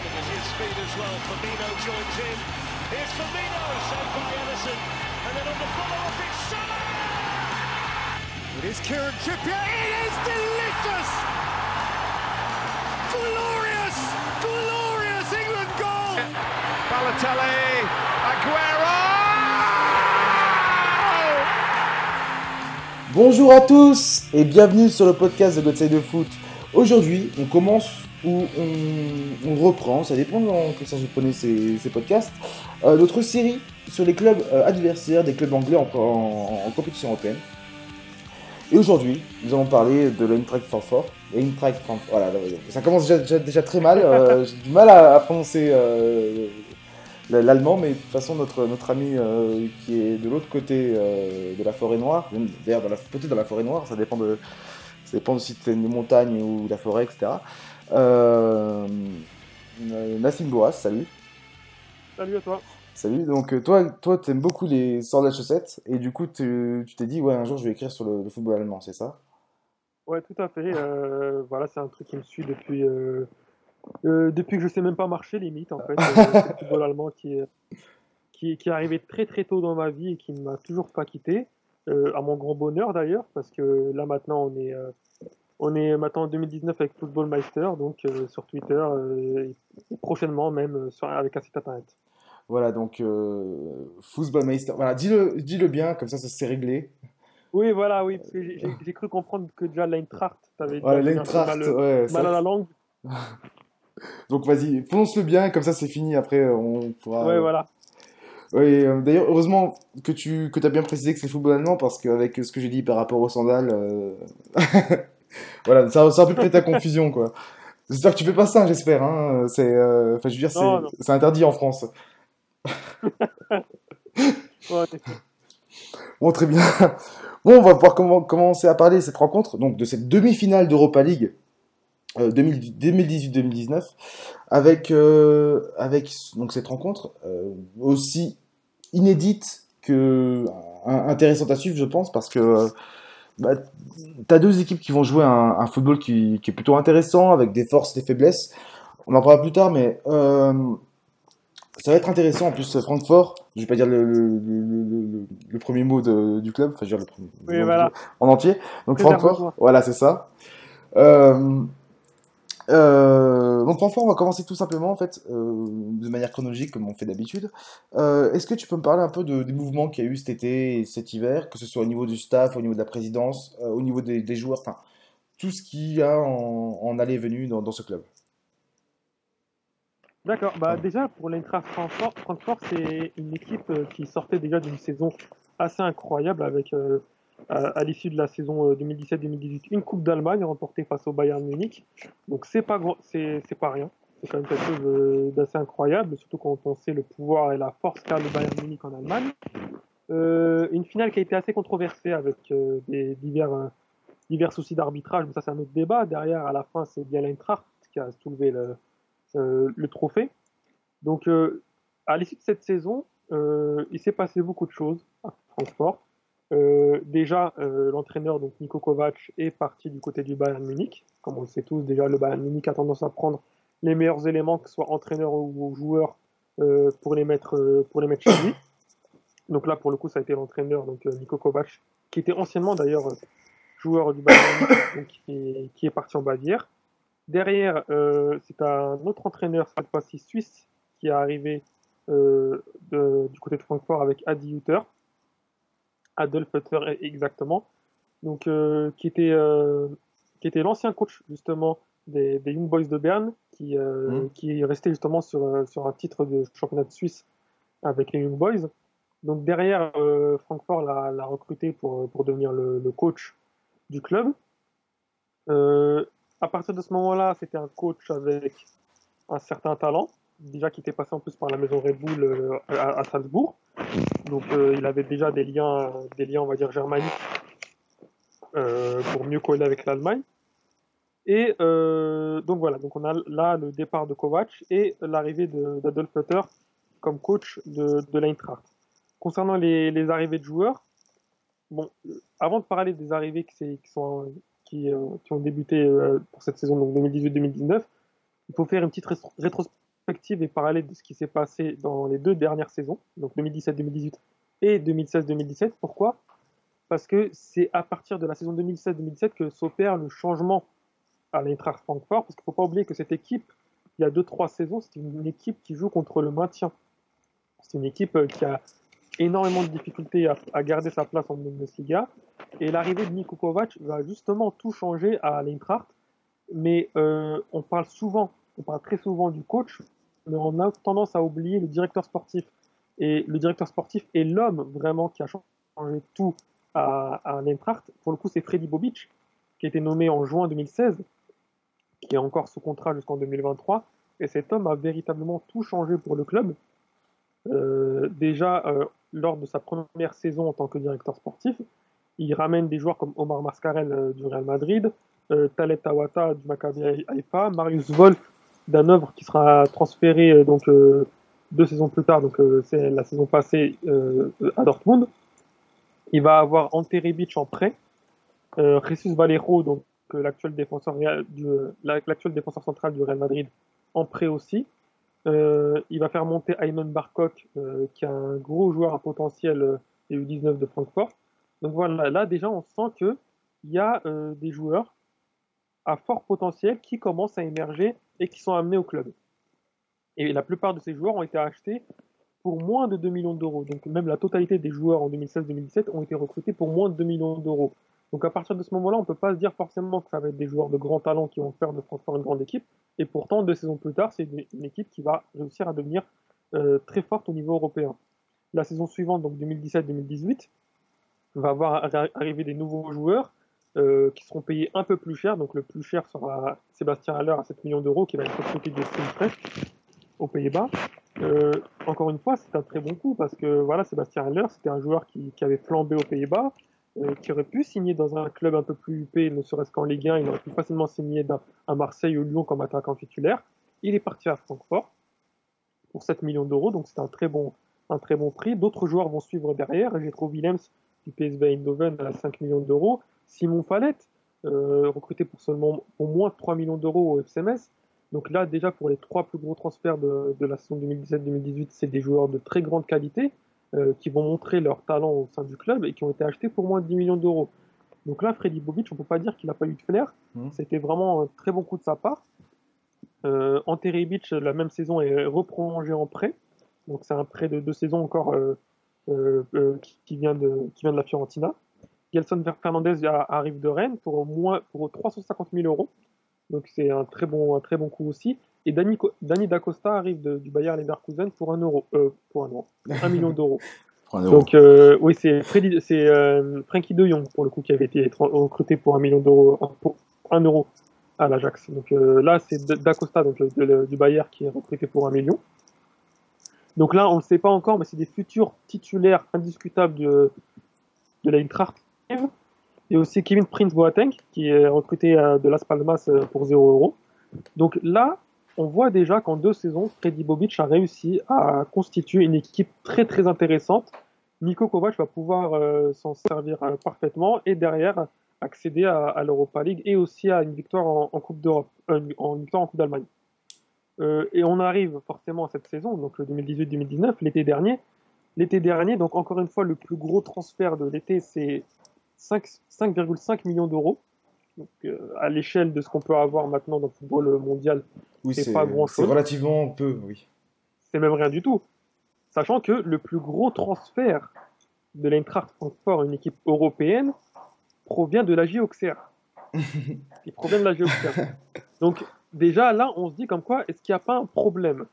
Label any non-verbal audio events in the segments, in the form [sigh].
speed as well. Firmino joins in. Here's Firmino, saved by Ederson. And then on the follow-up, it's Salah! It is Kieran Trippier. It is delicious! Glorious, glorious England goal! Balotelli, Aguero! Bonjour à tous et bienvenue sur le podcast de God Side de Foot. Aujourd'hui, on commence ou on, on reprend, ça dépend de que ça vous prenez ces, ces podcasts, euh, notre série sur les clubs euh, adversaires des clubs anglais en, en- en compétition européenne. Et aujourd'hui, nous allons parler de l'Eintracht Francfort. L'Eintracht Francfort, voilà, ça commence déjà, déjà- déjà très mal. euh, [laughs] J'ai du mal à, à prononcer l'allemand, mais de toute façon, notre, notre ami qui est de l'autre côté de la forêt noire, d'ailleurs, dans la- peut-être dans la forêt noire, ça dépend de, ça dépend si c'est une montagne ou la forêt, etc. Euh, Nassim Boas, salut. Salut à toi. Salut. Donc euh, toi, toi, t'aimes beaucoup les sorts de la chaussette et du coup, tu t'es dit ouais, un jour, je vais écrire sur le, le football allemand, c'est ça? Ouais, tout à fait. euh, voilà, c'est un truc qui me suit depuis, euh, euh, depuis que je sais même pas marcher, limite, en fait. [laughs] Le football allemand qui est, qui, qui est arrivé très très tôt dans ma vie et qui ne m'a toujours pas quitté. À mon grand bonheur d'ailleurs, parce que là maintenant on est, on est maintenant en 2019 avec Football Meister, donc euh, sur Twitter, euh, et prochainement même euh, sur, avec un site internet. Voilà, donc euh, Fußballmeister. Voilà, dis-le, dis-le bien, comme ça, ça c'est réglé. Oui, voilà, oui, parce que j'ai- [laughs] cru comprendre que déjà l'Eintracht, t'avais l'Eintracht, mal, ouais. mal à la langue. [laughs] Donc vas-y, prononce-le bien, comme ça c'est fini. Après, on pourra. Ouais, voilà. Ouais, euh, d'ailleurs, heureusement que tu que as bien précisé que c'est le football allemand parce qu'avec ce que j'ai dit par rapport aux sandales, euh, [laughs] voilà, ça, ça a pu prêter ta confusion quoi. J'espère que tu fais pas ça, j'espère. Hein. C'est, euh, enfin, je veux dire, c'est, c'est interdit en France. [laughs] Ouais, Bon, très bien. Bon, on va pouvoir commen- commencer à parler de cette rencontre, donc de cette demi-finale d'Europa League euh, 2000 2018-2019, avec, euh, avec donc cette rencontre euh, aussi inédite que un- intéressante à suivre, je pense, parce que bah, t'as deux équipes qui vont jouer un, un football qui, qui est plutôt intéressant, avec des forces, des faiblesses. On en parlera plus tard, mais euh, ça va être intéressant. En plus, Francfort, je vais pas dire le, le, le, le- le premier mot de- du club, enfin, je veux dire le premier Oui, voilà. en entier. Donc. Francfort, voilà, c'est ça. Euh, euh, donc Francfort, on va commencer tout simplement en fait euh, de manière chronologique comme on fait d'habitude. Euh, Est-ce que tu peux me parler un peu de- des mouvements qu'il y a eu cet été et cet hiver, que ce soit au niveau du staff, au niveau de la présidence, au niveau des, des joueurs, enfin tout ce qu'il y a en, en allée et venue dans, dans ce club? D'accord. Bah, déjà, pour l'Eintracht Francfort, Francfort c'est une équipe qui sortait déjà d'une saison assez incroyable avec, à, l'issue de la saison euh, 2017-2018, une Coupe d'Allemagne remportée face au Bayern Munich. Donc, c'est pas, c'est, pas rien. C'est quand même quelque chose euh, d'assez incroyable, surtout quand on sait le pouvoir et la force qu'a le Bayern Munich en Allemagne. Euh, une finale qui a été assez controversée avec euh, divers, euh, divers soucis d'arbitrage, mais ça, c'est un autre débat. Derrière, à la fin, c'est bien l'Eintracht qui a soulevé le, euh, le trophée. Donc, euh, à l'issue de cette saison, euh, il s'est passé beaucoup de choses à Francfort. Euh, déjà, euh, l'entraîneur, donc Niko Kovac, est parti du côté du Bayern Munich. Comme on le sait tous, déjà, le Bayern Munich a tendance à prendre les meilleurs éléments, que ce soit entraîneur ou, ou joueur, euh, pour, les mettre, euh, pour les mettre chez lui. Donc là, pour le coup, ça a été l'entraîneur, donc euh, Niko Kovac, qui était anciennement d'ailleurs joueur du Bayern Munich, donc, qui, qui est parti en Bavière. Derrière, c'est un autre entraîneur, cette fois-ci suisse, qui est arrivé du côté de Francfort avec Adi Hutter. Adolf Hutter e- exactement. Donc, euh, qui était, euh, qui était l'ancien coach justement des, des Young Boys de Berne, qui, euh, Mhm. qui est resté justement sur, euh, sur un titre de championnat de Suisse avec les Young Boys. Donc derrière, Francfort l'a l'a recruté pour, pour devenir le, le coach du club. À partir de ce moment-là, c'était un coach avec un certain talent, déjà qui était passé en plus par la maison Red Bull euh, à, Salzbourg. Donc euh, il avait déjà des liens, des liens, on va dire, germaniques euh, pour mieux coller avec l'Allemagne. Et donc voilà, donc on a là le départ de Kovac et l'arrivée d'Adolf Hutter comme coach de, l'Eintracht. Concernant les, arrivées de joueurs, bon, avant de parler des arrivées qui, sont, qui, ont débuté pour cette saison donc 2018-2019, il faut faire une petite rétro- perspective et parallèle de ce qui s'est passé dans les deux dernières saisons, donc 2017-2018 et 2016-2017. Pourquoi? Parce que c'est à partir de la saison 2016-2017 que s'opère le changement à l'Eintracht Francfort, parce qu'il ne faut pas oublier que cette équipe, il y a 2-3 saisons, c'est une équipe qui joue contre le maintien. C'est une équipe euh, qui a énormément de difficultés à, garder sa place en Bundesliga. Et l'arrivée de Niko Kovac va justement tout changer à l'Eintracht. Mais euh, on parle souvent, on parle très souvent du coach, on a tendance à oublier le directeur sportif. Et le directeur sportif est l'homme vraiment qui a changé tout à, à. Pour le coup, c'est Freddy Bobic, qui a été nommé en juin 2016, qui est encore sous contrat jusqu'en 2023. Et cet homme a véritablement tout changé pour le club. Euh, déjà, euh, lors de sa première saison en tant que directeur sportif, il ramène des joueurs comme Omar Mascarel euh, du Real Madrid, Taleb Tawata du Maccabi Haïfa, Marius Wolf d'Hanovre qui sera transféré donc deux saisons plus tard, donc c'est la saison passée à Dortmund. Il va avoir Ante Rebic en prêt, Jesus Valero, donc l'actuel défenseur, l'actuel défenseur central du Real Madrid, en prêt aussi. Euh, il va faire monter Ayman euh, qui est un gros joueur à potentiel euh, des U19 de Francfort. Donc voilà, là déjà on sent qu'il y a des joueurs à fort potentiel qui commencent à émerger et qui sont amenés au club. Et la plupart de ces joueurs ont été achetés pour moins de 2 millions d'euros. Donc même la totalité des joueurs en 2016-2017 ont été recrutés pour moins de 2 millions d'euros. Donc à partir de ce moment-là, on ne peut pas se dire forcément que ça va être des joueurs de grand talent qui vont faire de Francfort une grande équipe. Et pourtant, deux saisons plus tard, c'est une, équipe qui va réussir à devenir euh, très forte au niveau européen. La saison suivante, donc 2017-2018, va voir arriver des nouveaux joueurs euh, qui seront payés un peu plus cher. Donc le plus cher sera Sébastien Haller à 7 millions d'euros, qui va être recruté de Fresh aux Pays-Bas. Euh, encore une fois, c'est un très bon coup parce que voilà, Sébastien Haller, c'était un joueur qui, avait flambé aux Pays-Bas, euh, qui aurait pu signer dans un club un peu plus huppé, ne serait-ce qu'en Ligue 1, il aurait pu facilement signer à Marseille ou Lyon comme attaquant titulaire. Il est parti à Francfort pour 7 millions d'euros, donc c'est un très bon, un très bon prix. D'autres joueurs vont suivre derrière. Jetro Willems du PSV Eindhoven à 5 millions d'euros. Simon Fallette, euh, recruté pour seulement au moins 3 millions d'euros au FCMS. Donc là, déjà pour les trois plus gros transferts de, de la saison 2017-2018, c'est des joueurs de très grande qualité. Euh, qui vont montrer leur talent au sein du club et qui ont été achetés pour moins de 10 millions d'euros. Donc là, Freddy Bobic, on ne peut pas dire qu'il n'a pas eu de flair. Mmh. C'était vraiment un très bon coup de sa part. Euh, Rebic, la même saison, est reprolongé en prêt. Donc c'est un prêt de deux saisons encore euh, euh, qui, vient de, qui vient de la Fiorentina. Gelson Fernandez arrive de Rennes pour, moins, pour 350 000 euros. Donc c'est un très bon, un très bon coup aussi. Et Dani, Dani D'Acosta arrive du Bayer Leverkusen pour un euro, euh, pour un euro, un million d'euros. [laughs] Donc euh, oui, c'est c'est euh, Frankie De Jong pour le coup qui avait été recruté pour un million d'euros, pour un euro à l'Ajax. Donc là, c'est D'Acosta donc du Bayer qui est recruté pour un million. Donc là, on ne sait pas encore, mais c'est des futurs titulaires indiscutables de, de l'Eintracht. Et aussi Kevin Prince Boateng, qui est recruté de Las Palmas pour 0 euros. Donc là, on voit déjà qu'en deux saisons, Freddy Bobic a réussi à constituer une équipe très très intéressante. Nico Kovac va pouvoir euh, s'en servir euh, parfaitement et derrière accéder à, l'Europa League et aussi à une victoire en, Coupe d'Europe, euh, en victoire en Coupe d'Allemagne. et on arrive forcément à cette saison, donc le 2018-2019, l'été dernier. L'été dernier, donc encore une fois, le plus gros transfert de l'été, c'est 5,5 millions d'euros. Donc, euh, à l'échelle de ce qu'on peut avoir maintenant dans le football mondial, oui, c'est pas grand-chose. C'est relativement peu, oui. C'est même rien du tout. Sachant que le plus gros transfert de l'Eintracht Francfort, une équipe européenne, provient de la Auxerre. [laughs] Il provient de la Auxerre. Donc déjà là, on se dit comme quoi, est-ce qu'il n'y a pas un problème?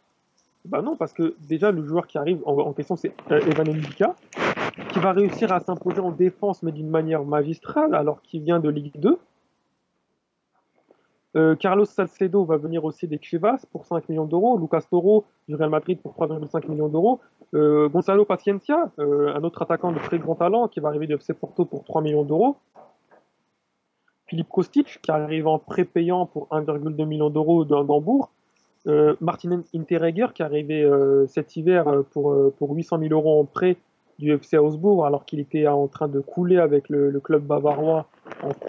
Ben non, parce que déjà le joueur qui arrive en, question, c'est euh, Evan Ndika, qui va réussir à s'imposer en défense, mais d'une manière magistrale, alors qu'il vient de Ligue 2. Euh, Carlos Salcedo va venir aussi des Chivas pour 5 millions d'euros. Lucas Toro du Real Madrid pour 3,5 millions d'euros. Euh, Gonzalo Paciencia, euh, un autre attaquant de très grand talent qui va arriver de FC Porto pour 3 millions d'euros. Philippe Kostic qui arrive en prépayant pour 1,2 million d'euros d'Hambourg. Martin Interreger qui est arrivé cet hiver pour, pour 800 000 euros en prêt du FC Augsbourg alors qu'il était en train de couler avec le, club bavarois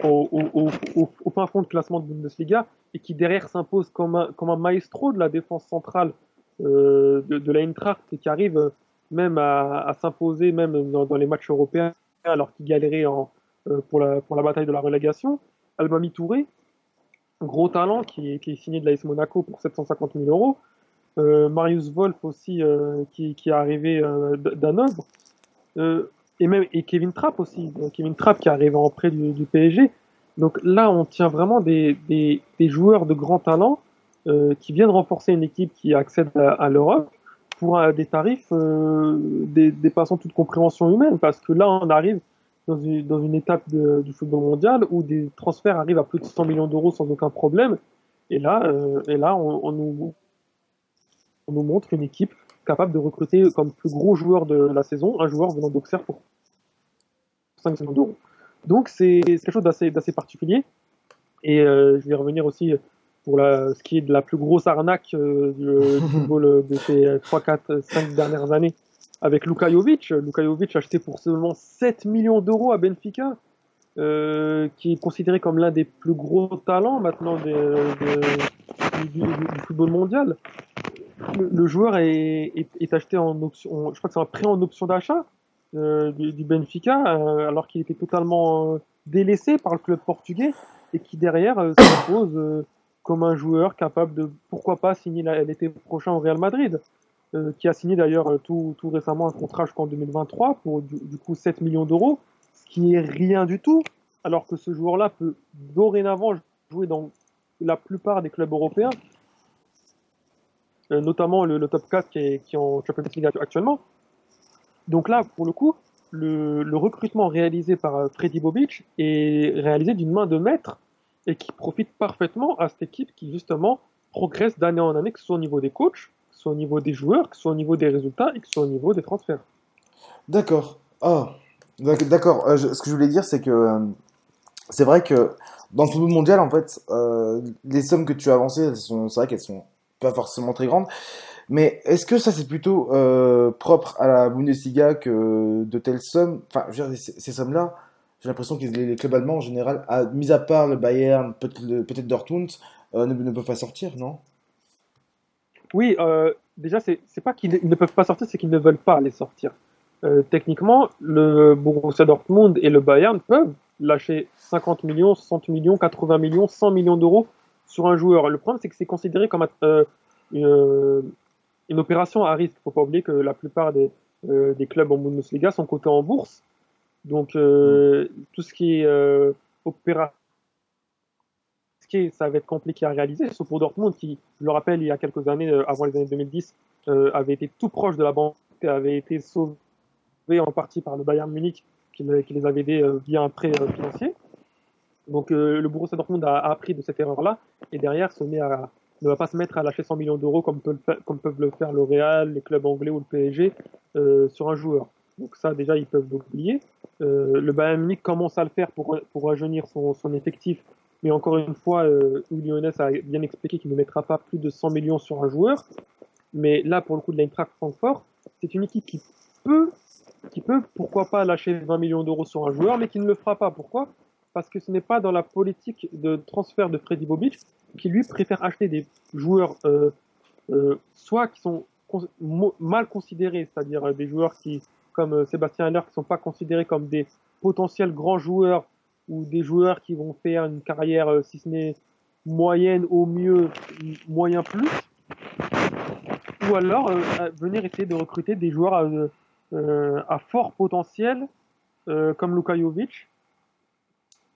au, au, fin fond de classement de Bundesliga et qui derrière s'impose comme un, maestro de la défense centrale de, de l'Eintracht et qui arrive même à, s'imposer même dans, les matchs européens alors qu'il galérait en, pour, la, la bataille de la relégation. Albami Touré, gros talent qui, est signé de l'AS Monaco pour 750 000 euros. Marius Wolf aussi qui, est arrivé d'Hanovre. Et même et Kevin Trapp aussi. Kevin Trapp qui est arrivé en prêt du, PSG. Donc là, on tient vraiment des, des, des joueurs de grand talent euh, qui viennent renforcer une équipe qui accède à, l'Europe pour euh, des tarifs euh, dépassant toute compréhension humaine. Parce que là, on arrive dans une, dans une étape du football mondial où des transferts arrivent à plus de 100 millions d'euros sans aucun problème. Et là, euh, et là on, nous, on nous montre une équipe capable de recruter comme plus gros joueur de la saison un joueur venant d'Auxerre pour 5 millions d'euros. Donc c'est quelque chose d'assez particulier. Et euh, je vais revenir aussi pour la, ce qui est de la plus grosse arnaque euh, du, [laughs] football de ces 3, 4, 5 dernières années avec Luka Jovic. Luka Jovic acheté pour seulement 7 millions d'euros à Benfica, euh, qui est considéré comme l'un des plus gros talents maintenant des, du, du, football mondial. Le, joueur est, acheté en option, je crois que c'est un prêt en option d'achat. Euh, du, Benfica, euh, alors qu'il était totalement euh, délaissé par le club portugais et qui derrière s'impose comme un joueur capable de, pourquoi pas, signer l'été prochain au Real Madrid, qui a signé d'ailleurs tout, tout, récemment un contrat jusqu'en 2023 pour du, coup 7 millions d'euros, ce qui est rien du tout, alors que ce joueur-là peut dorénavant jouer dans la plupart des clubs européens, notamment le, top 4 qui est, qui est en Champions actuellement. Donc là, pour le coup, le, recrutement réalisé par euh, Freddy Bobic est réalisé d'une main de maître et qui profite parfaitement à cette équipe qui justement progresse d'année en année, que ce soit au niveau des coachs, que ce soit au niveau des joueurs, que ce soit au niveau des résultats et que ce soit au niveau des transferts. D'accord. Ah, d'accord. Euh, ce que je voulais dire, c'est que euh, c'est vrai que dans le football mondial, en fait, les sommes que tu as avancées, c'est vrai qu'elles sont pas forcément très grandes. Mais est-ce que ça c'est plutôt euh, propre à la Bundesliga que de telles sommes? Enfin, je veux dire, ces, sommes-là, j'ai l'impression que les, clubs allemands en général, à, mis à part le Bayern, peut-être Dortmund, euh, ne, peuvent pas sortir, non? Oui, euh, déjà, c'est pas qu'ils ne peuvent pas sortir, c'est qu'ils ne veulent pas les sortir. techniquement, le Borussia Dortmund et le Bayern peuvent lâcher 50 millions, 60 millions, 80 millions, 100 millions d'euros sur un joueur. Le problème, c'est que c'est considéré comme une, une opération à risque. Il ne faut pas oublier que la plupart des, euh, des clubs en Bundesliga sont cotés en bourse. Donc, euh, mm. tout ce qui est euh, opération, ça va être compliqué à réaliser. Sauf pour Dortmund, qui, je le rappelle, il y a quelques années, avant les années 2010, avait été tout proche de la banque, avait été sauvé en partie par le Bayern Munich, qui, qui les avait aidés via un prêt financier. Donc, le Borussia Dortmund a, appris de cette erreur-là et derrière ne va pas se mettre à lâcher 100 millions d'euros comme, peuvent le faire le Real, les clubs anglais ou le PSG euh, sur un joueur. Donc ça, déjà, ils peuvent l'oublier. Euh, le Bayern Munich commence à le faire pour, rajeunir son, effectif. Mais encore une fois, euh, a bien expliqué qu'il ne mettra pas plus de 100 millions sur un joueur. Mais là, pour le coup de l'Eintracht Francfort, c'est une équipe qui peut, qui peut, pourquoi pas, lâcher 20 millions d'euros sur un joueur, mais qui ne le fera pas. Pourquoi? Parce que ce n'est pas dans la politique de transfert de Freddy Bobic qui lui préfère acheter des joueurs euh, euh, soit qui sont mal considérés, c'est-à-dire euh, des joueurs qui, comme Sébastien Haller, qui sont pas considérés comme des potentiels grands joueurs ou des joueurs qui vont faire une carrière, si ce n'est moyenne au mieux, moyen plus, ou alors venir essayer de recruter des joueurs à, fort potentiel, comme Luka Jovic.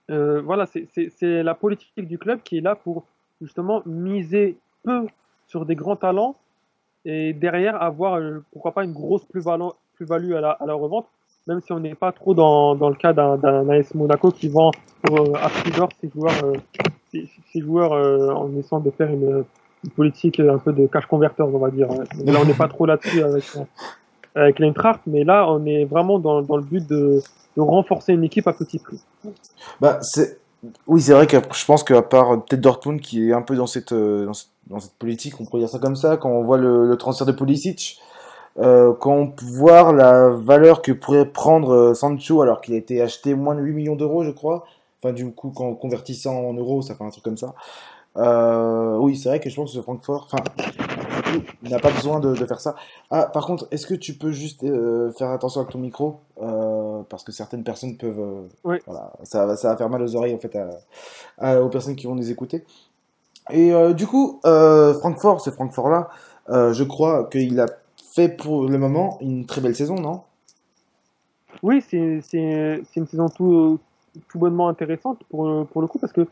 Voilà, c'est la politique du club qui est là pour justement miser peu sur des grands talents et derrière avoir, euh, pourquoi pas, une grosse plus-value plus à, la, à la revente, même si on n'est pas trop dans, dans le cas d'un AS Monaco qui vend euh, à plusieurs ses joueurs, euh, ses, joueurs en essayant de faire une, politique un peu de cash converters, on va dire. Mais là, on n'est pas trop là-dessus avec, avec l'Eintracht, mais là, on est vraiment dans, dans le but de, de renforcer une équipe à petit prix. Bah, oui, c'est vrai que je pense qu'à part peut-être Dortmund qui est un peu dans cette, euh, dans cette, politique, on pourrait dire ça comme ça, quand on voit le, transfert de Pulisic, euh, quand on peut voir la valeur que pourrait prendre euh, Sancho alors qu'il a été acheté moins de 8 millions d'euros, je crois, enfin du coup, quand convertissant en euros, ça fait un truc comme ça. Oui, c'est vrai que je pense que Francfort, enfin, il n'a pas besoin de, faire ça. Ah, par contre, est-ce que tu peux juste faire attention avec ton micro Parce que certaines personnes peuvent. oui. Voilà, ça, va faire mal aux oreilles en fait aux personnes qui vont nous écouter. Et du coup, Francfort, ce Francfort-là, je crois qu'il a fait pour le moment une très belle saison, non? Oui, c'est une saison tout, tout bonnement intéressante pour, pour le coup, parce que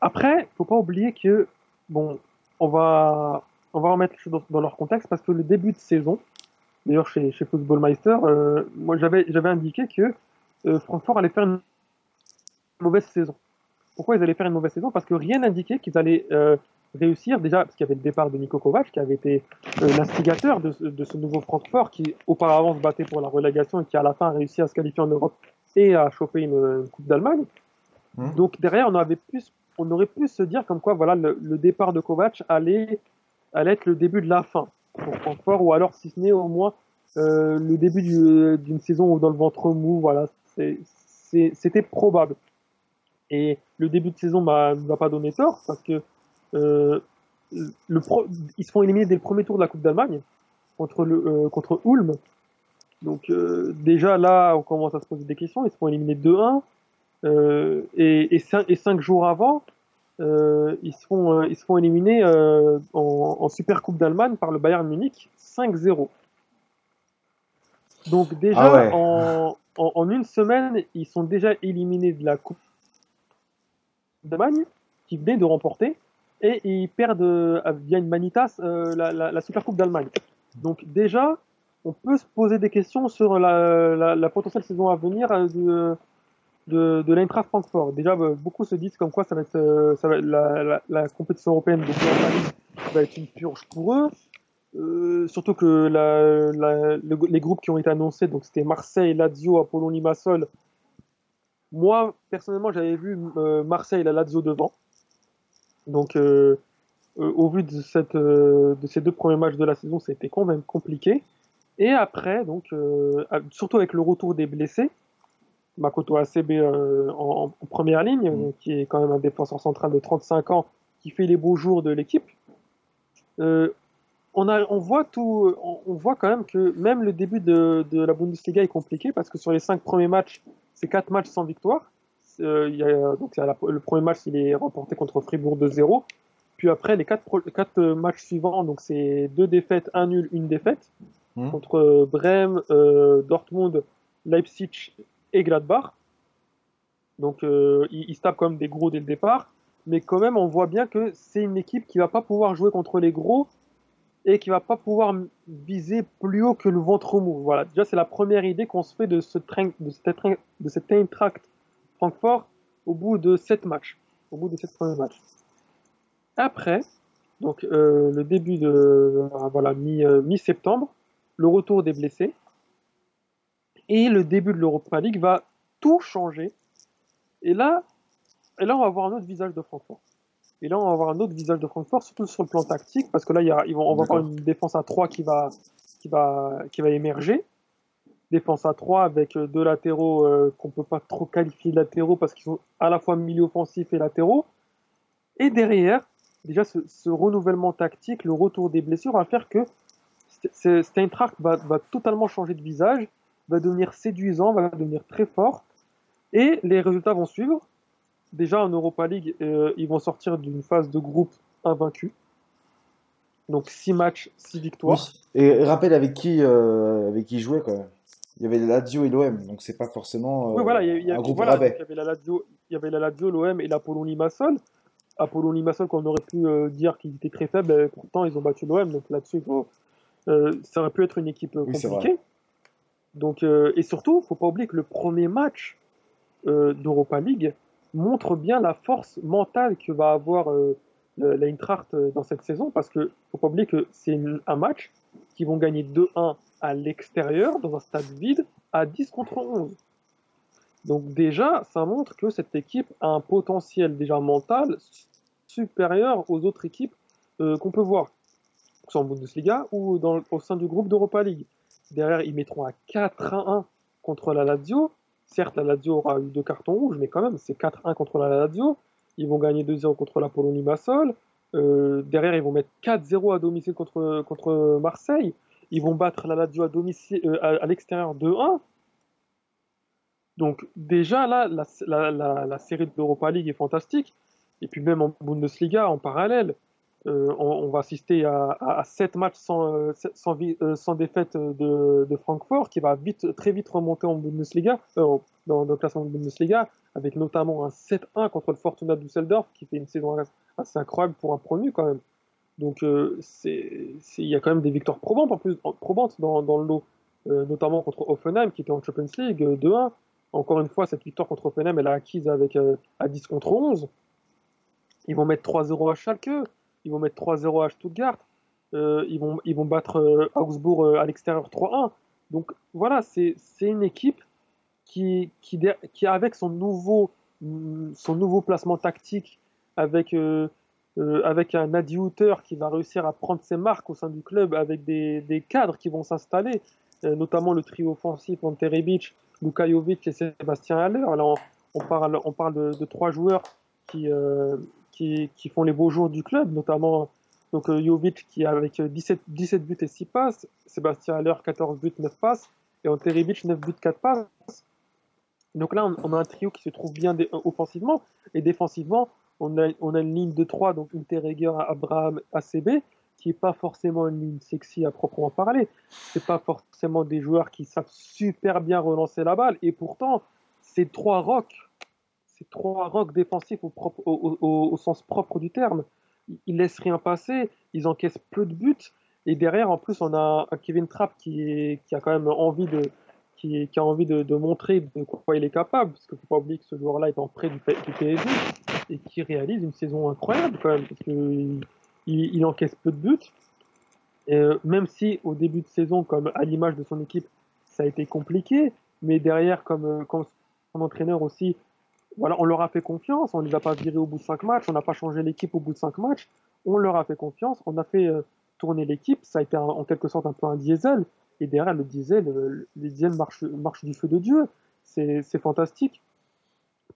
après, faut pas oublier que, bon, on va, on va remettre les choses dans, leur contexte, parce que le début de saison, d'ailleurs chez, chez Football Meister, euh, moi j'avais indiqué que euh, Francfort allait faire une mauvaise saison. Pourquoi ils allaient faire une mauvaise saison? Parce que rien n'indiquait qu'ils allaient euh, réussir, déjà parce qu'il y avait le départ de Niko Kovac, qui avait été l'instigateur de, de, ce nouveau Francfort, qui auparavant se battait pour la relégation et qui à la fin a réussi à se qualifier en Europe et à choper une, Coupe d'Allemagne. Mmh. Donc derrière, on, avait plus, on aurait pu se dire comme quoi voilà, le, départ de Kovac allait, allait être le début de la fin pour Francfort, ou alors si ce n'est au moins euh, le début d'une saison dans le ventre mou. Voilà, c'était probable. Et le début de saison ne va pas donner tort parce que euh, ils se font éliminer dès le premier tour de la Coupe d'Allemagne contre, euh, contre Ulm. Donc déjà là, on commence à se poser des questions. Ils se font éliminer 2-1. Euh, et, et, cinq, et, cinq, jours avant, euh, ils, se font, ils se font éliminer en, en, Super Coupe d'Allemagne par le Bayern Munich 5-0. Donc déjà, ah en, en, en, une semaine, ils sont déjà éliminés de la Coupe d'Allemagne, qui venait de remporter, et ils perdent via une manitas la, la, la Super Coupe d'Allemagne. Donc déjà, on peut se poser des questions sur la, potentielle saison à venir euh, de, de, de l'Eintracht Francfort. Déjà, euh, beaucoup se disent comme quoi ça va être, euh, ça va la, compétition européenne va être une purge pour eux. surtout que les groupes qui ont été annoncés, donc c'était Marseille, Lazio, Apollon Limassol. Moi, personnellement, j'avais vu Marseille et la Lazio devant. Donc, au vu de, de ces deux premiers matchs de la saison, c'était quand même compliqué. Et après, donc, euh, surtout avec le retour des blessés, Makoto ACB euh, en, première ligne, mm. qui est quand même un défenseur central de 35 ans, qui fait les beaux jours de l'équipe. Euh, on, a, on, voit tout, on, voit quand même que même le début de, la Bundesliga est compliqué parce que sur les cinq premiers matchs, c'est quatre matchs sans victoire. Y a, donc le premier match, il est remporté contre Fribourg de 0 Puis après, les quatre, quatre matchs suivants, donc c'est deux défaites, un nul, une défaite. Hmm. contre euh, Brême, euh, Dortmund, Leipzig et Gladbach. Donc euh, ils, se tapent quand des gros dès le départ, mais quand même on voit bien que c'est une équipe qui va pas pouvoir jouer contre les gros et qui va pas pouvoir viser plus haut que le ventre mou. Voilà, déjà c'est la première idée qu'on se fait de ce train, de cette, de cette Eintracht Francfort au bout de sept matchs, au bout de sept premiers matchs. Après, donc le début de voilà mi, mi septembre, le retour des blessés. Et le début de l'Europa League va tout changer. Et là, et là, on va voir un autre visage de Francfort. Et là, on va avoir un autre visage de Francfort, surtout sur le plan tactique, parce que là, il y a, ils vont, on va avoir une défense à 3 qui va, qui va, qui va émerger. Défense à 3 avec euh, deux latéraux euh, qu'on peut pas trop qualifier de latéraux parce qu'ils sont à la fois milieu offensif et latéraux. Et derrière, déjà, ce, ce, renouvellement tactique, le retour des blessures va faire que va, va totalement changer de visage, va devenir séduisant, va devenir très fort, et les résultats vont suivre. Déjà en Europa League, euh, ils vont sortir d'une phase de groupe invaincue. Donc 6 matchs, 6 victoires. Et rappelle avec qui, euh, avec qui ils jouaient quand même. Il y avait la Lazio et l'OM, donc c'est pas forcément euh, voilà, il y, un groupe voilà, il y avait la Lazio, il y avait la Lazio, l'OM et l'Apollon Limassol. Apollon Limassol, qu'on aurait pu dire qu'ils étaient très faibles, pourtant ils ont battu l'OM, donc là-dessus il faut, euh, ça aurait pu être une équipe euh, compliquée. Donc, euh, et surtout, faut pas oublier que le premier match d'Europa League montre bien la force mentale que va avoir l'Eintracht dans cette saison, parce que faut pas oublier que c'est un match qui vont gagner 2-1 à l'extérieur, dans un stade vide, à 10 contre 11. Donc déjà, ça montre que cette équipe a un potentiel déjà mental supérieur aux autres équipes qu'on peut voir en Bundesliga ou dans, au sein du groupe d'Europa League. Derrière, ils mettront à 4-1 contre la Lazio. Certes, la Lazio aura eu deux cartons rouges, mais quand même, c'est 4-1 contre la Lazio. ils vont gagner 2-0 contre la Pologne Massol. Euh, derrière, ils vont mettre 4-0 à domicile contre, contre Marseille. Ils vont battre la Lazio à, domicile, euh, à, l'extérieur 2-1. Donc déjà là, la, la, la, la série de l'Europa League est fantastique. Et puis même en Bundesliga, en parallèle, euh, on, va assister à, à, 7 matchs sans, euh, euh, sans défaite de, Francfort, qui va vite, très vite remonter en Bundesliga, dans, le classement de Bundesliga, avec notamment un 7-1 contre le Fortuna Düsseldorf, qui fait une saison assez incroyable pour un promu quand même. Donc il y a quand même des victoires probantes dans, dans le lot, notamment contre Offenheim, qui était en Champions League 2-1. Encore une fois, cette victoire contre Offenheim, elle a acquise avec, à 10 contre 11. Ils vont mettre 3-0 à Schalke ils vont mettre 3-0 à Stuttgart, euh, ils, vont, ils vont battre euh, Augsbourg euh, à l'extérieur 3-1. Donc voilà, c'est une équipe qui, qui, qui, avec son nouveau, son nouveau placement tactique, avec, avec un Adi qui va réussir à prendre ses marques au sein du club, avec des, des cadres qui vont s'installer, notamment le trio offensif entre Rebic, Luka et Sébastien Haller. Là, on, parle, on parle de trois joueurs qui, qui, font les beaux jours du club, notamment donc euh, Jovic qui avec 17, 17 buts et 6 passes, Sébastien Haller 14 buts, 9 passes, et Ante 9 buts, 4 passes. Donc là, on, a un trio qui se trouve bien offensivement, et défensivement, on a, on a une ligne de 3, donc Interreger, Abraham, ACB, qui n'est pas forcément une ligne sexy à proprement parler. C'est pas forcément des joueurs qui savent super bien relancer la balle, et pourtant, ces trois rocks c'est trois rocs défensifs au, sens propre du terme. Ils laissent rien passer, ils encaissent peu de buts. Et derrière, en plus, on a Kevin Trapp qui, a quand même envie de, qui, a envie de, montrer de quoi il est capable. Parce qu'il ne faut pas oublier que ce joueur-là est en prêt du, PSG et qui réalise une saison incroyable quand même. Parce qu'il il, encaisse peu de buts. Euh, même si au début de saison, comme à l'image de son équipe, ça a été compliqué, mais derrière, comme, euh, comme son entraîneur aussi, voilà, on leur a fait confiance, on ne les a pas virés au bout de 5 matchs, on n'a pas changé l'équipe au bout de 5 matchs, on leur a fait confiance, on a fait euh, tourner l'équipe, ça a été en quelque sorte un peu un diesel, et derrière le diesel, euh, le diesel marche, marche du feu de Dieu, c'est fantastique.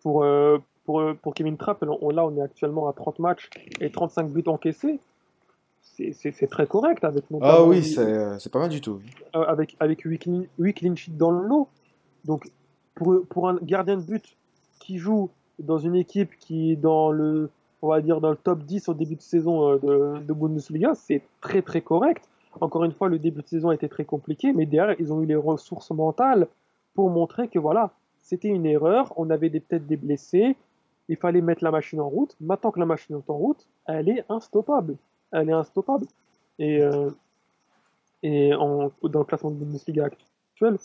Pour, euh, pour, pour Kevin Trapp, là on est actuellement à 30 matchs et 35 buts encaissés, c'est très correct avec Ah oui, c'est pas mal du tout. avec avec 8 clean, sheets dans le lot. Donc pour, pour un gardien de but qui joue dans une équipe qui est dans le, on va dire, dans le top 10 au début de saison euh, de, de Bundesliga, c'est très très correct. Encore une fois, le début de saison a été très compliqué, mais derrière, ils ont eu les ressources mentales pour montrer que voilà, c'était une erreur, on avait peut-être des blessés, il fallait mettre la machine en route. Maintenant que la machine est en route, elle est instoppable. Elle est instoppable. Et, euh, et dans le classement de Bundesliga actuel,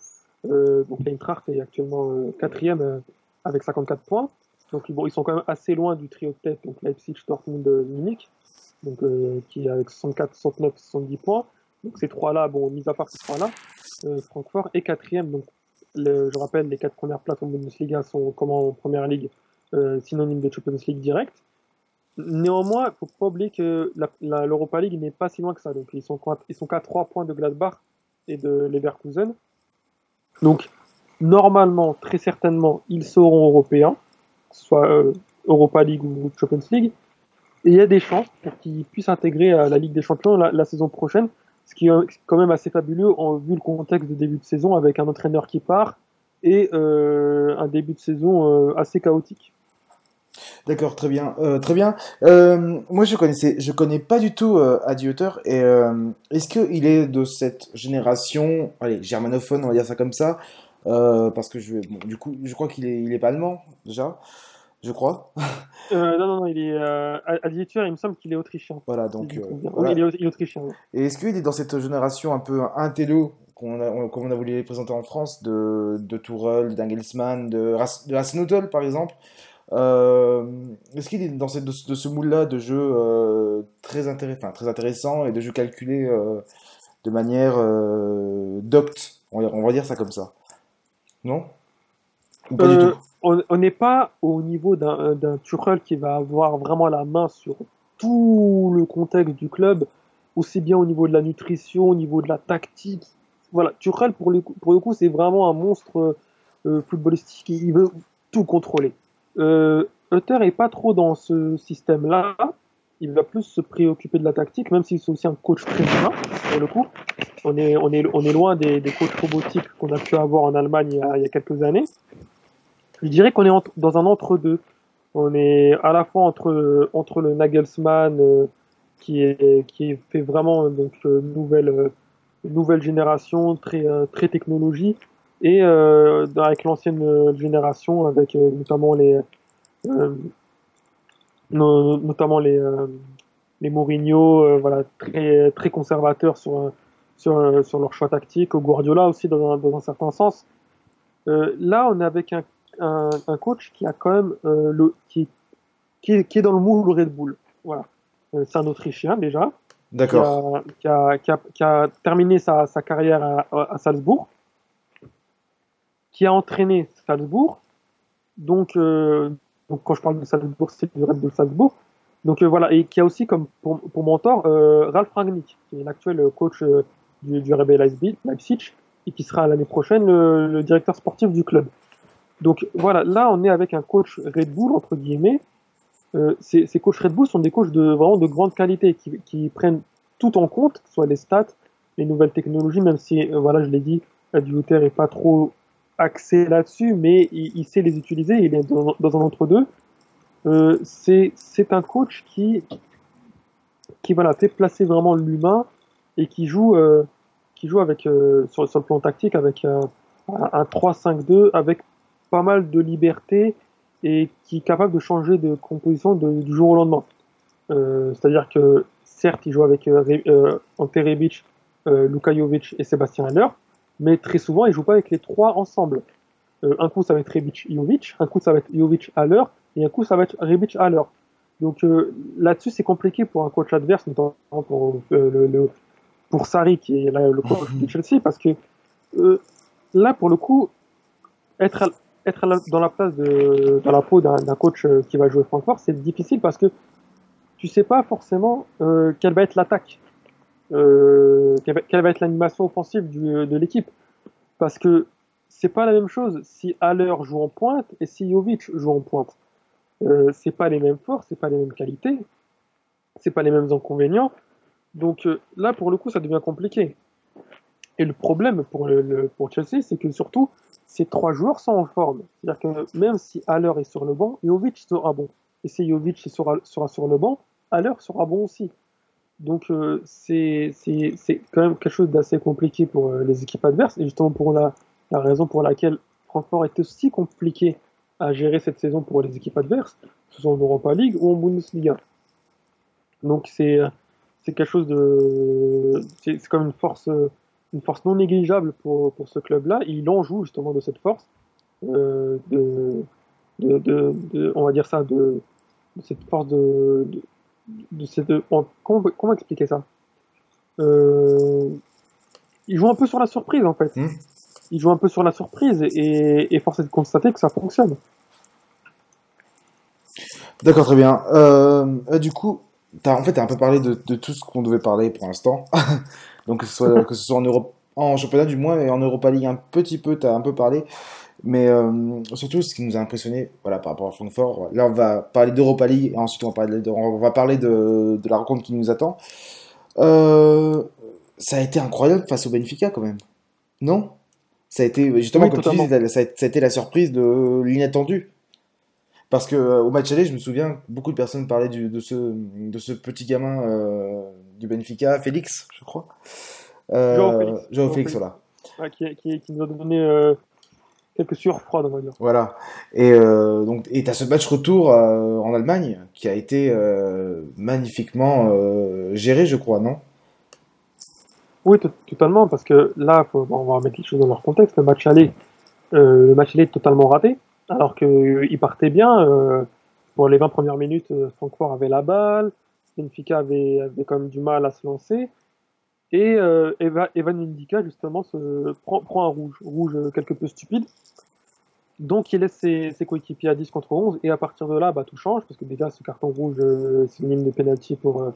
euh, donc Eintracht est actuellement euh, quatrième avec 54 points. Donc ils sont quand même assez loin du trio de tête, donc Leipzig, Dortmund, Munich, donc, euh, qui est avec 64, 69, 70 points. Donc ces trois-là, bon, mis à part ces trois-là, euh, Francfort est quatrième. Donc je rappelle, les quatre premières places en Bundesliga sont comme en Première Ligue, euh, synonyme de Champions League direct. Néanmoins, il ne faut pas oublier que l'Europa League n'est pas si loin que ça. Donc ils sont, ils sont qu'à 3 points de Gladbach et de Leverkusen. Donc normalement, très certainement, ils seront européens, soit euh, Europa League ou Champions League. Et il y a des chances pour qu'ils puissent intégrer la Ligue des Champions la, saison prochaine, ce qui est quand même assez fabuleux en vu le contexte de début de saison avec un entraîneur qui part et euh, un début de saison euh, assez chaotique. D'accord, très bien, très bien. moi, je connaissais, je connais pas du tout Adi Et est-ce qu'il est de cette génération, allez, germanophone, on va dire ça comme ça, euh, parce que je, du coup, je crois qu'il est, il est pas allemand déjà, je crois. Euh, non, non, non, il est euh, à il me semble qu'il est autrichien. Voilà, donc. Euh, oui, il, est, autrichien. Et est-ce qu'il est dans cette génération un peu intello, qu'on a, comme on a voulu les présenter en France, de, de Tourelle, d'Engelsmann, de, de par exemple Est-ce qu'il est dans cette, de, ce moule-là de jeu très, intéressant, très intéressant et de jeu calculé de manière docte? On va dire ça comme ça non euh, On n'est pas au niveau d'un Tuchel qui va avoir vraiment la main sur tout le contexte du club, aussi bien au niveau de la nutrition, au niveau de la tactique. Voilà, Tuchel, pour le coup, pour le coup c'est vraiment un monstre euh, footballistique. Il veut tout contrôler. Euh, Euter est pas trop dans ce système-là. Il va plus se préoccuper de la tactique, même si c'est aussi un coach très humain, pour le coup. On est, on est, on est loin des, des coachs robotiques qu'on a pu avoir en Allemagne il y a, il y a quelques années. Je dirais qu'on est dans un entre-deux. On est à la fois entre, entre le Nagelsmann, euh, qui, est, qui fait vraiment donc, euh, nouvelle, euh, nouvelle génération, très, euh, très technologie, et euh, avec l'ancienne génération, avec euh, notamment les, euh, no- notamment les, euh, les Mourinho, euh, voilà, très, très conservateurs sur, sur, euh, sur leur choix tactique, au Guardiola aussi dans un, dans un certain sens. Là, on est avec un, un, un coach qui a quand même le, qui, qui, est, qui est dans le moule Red Bull. Voilà. C'est un Autrichien déjà, qui D'accord. a, qui a, qui a, qui a terminé sa, sa carrière à, à Salzbourg, qui a entraîné Salzbourg. Donc, euh, donc quand je parle de Salzbourg, c'est du Red Bull Salzbourg. Donc euh, voilà, et qui a aussi comme pour, pour mentor euh, Ralf Rangnick, qui est l'actuel coach euh, du, du RB Leipzig, et qui sera l'année prochaine le, directeur sportif du club. Donc voilà, là on est avec un coach Red Bull entre guillemets. Euh, ces, ces coachs Red Bull sont des coachs de vraiment de grande qualité qui, qui prennent tout en compte, que ce soit les stats, les nouvelles technologies, même si euh, voilà, je l'ai dit, Adjuter est pas trop axé là-dessus, mais il, sait les utiliser, il est dans, un entre-deux. Euh, c'est un coach qui qui voilà fait placer vraiment l'humain et qui joue euh, qui joue avec euh, sur, le plan tactique avec un 3-5-2 avec pas mal de liberté et qui est capable de changer de composition du jour au lendemain. Euh, C'est-à-dire que certes il joue avec Ante Rebic, Luka Jovic et Sébastien Haller, mais très souvent il joue pas avec les trois ensemble. Euh, un coup ça va être Rebic Jovic, un coup ça va être Jovic Haller et un coup ça va être Rebic Haller. Donc euh, là-dessus c'est compliqué pour un coach adverse, notamment pour euh, le, pour Sarri qui est là, le coach de Chelsea, parce que euh, là pour le coup être à- être à dans la place dans la peau d'un coach qui va jouer Francfort, c'est difficile parce que tu sais pas forcément quelle va être l'attaque, euh, quelle, va, être l'animation offensive du, de l'équipe, parce que c'est pas la même chose si Haller joue en pointe et si Jovic joue en pointe. Euh, c'est pas les mêmes forces, c'est pas les mêmes qualités, c'est pas les mêmes inconvénients. Donc euh, là, pour le coup, ça devient compliqué. Et le problème pour, le, Chelsea, c'est que surtout, ces trois joueurs sont en forme. C'est-à-dire que même si Haller est sur le banc, Jovic sera bon. Et si Jovic sera, sera sur le banc, Haller sera bon aussi. Donc euh, c'est quand même quelque chose d'assez compliqué pour euh, les équipes adverses. Et justement pour la, la raison pour laquelle Francfort est aussi compliqué à gérer cette saison pour les équipes adverses, ce soit en Europa League ou en Bundesliga. Donc c'est c'est quelque chose de c'est comme une force euh, une force non négligeable pour, pour ce club-là. Il en joue justement de cette force, euh, de, de, de, de- on va dire ça, de cette force de, de, de cette, en- comment, comment expliquer ça? Euh, Il joue un peu sur la surprise en fait. Hmm. Il joue un peu sur la surprise et, et force est de constater que ça fonctionne. D'accord, très bien. Euh, euh, du coup, t'as, en fait, t'as un peu parlé de, de tout ce qu'on devait parler pour l'instant. [laughs] Donc, que ce soit, que ce soit en Europe, en championnat du moins, et en Europa League un petit peu, t'as un peu parlé. Mais euh, surtout, ce qui nous a impressionné, voilà, par rapport à Francfort, là, on va parler d'Europa League, et ensuite, on va parler de, on va parler de, de la rencontre qui nous attend. Euh, ça a été incroyable face au Benfica, quand même. Non? Ça a été, justement, Oui, comme tu totalement. dis, ça a, ça a été la surprise de l'inattendu. Parce que euh, au match aller, je me souviens, beaucoup de personnes parlaient du- de, ce, de ce petit gamin euh, du Benfica, Félix, je crois. Joao Félix. Joao Félix, voilà. Qui, qui, qui nous a donné quelques sueurs froides, on va dire. Voilà. Et euh, donc, et t'as ce match retour euh, en Allemagne qui a été euh, magnifiquement euh, géré, je crois, non? Oui, to- totalement, parce que là, faut- on va remettre les choses dans leur contexte. Le match aller, le match aller est totalement raté, alors qu'il partait bien. Pour les 20 premières minutes, Francfort avait la balle, Benfica avait, avait quand même du mal à se lancer, et euh, Eva, Evan Indica, justement, se, prend, prend un rouge, rouge euh, quelque peu stupide. Donc il laisse ses, ses coéquipiers à 10 contre 11, et à partir de là, bah, tout change, parce que déjà, ce carton rouge, euh, c'est une ligne de pénalty pour, euh,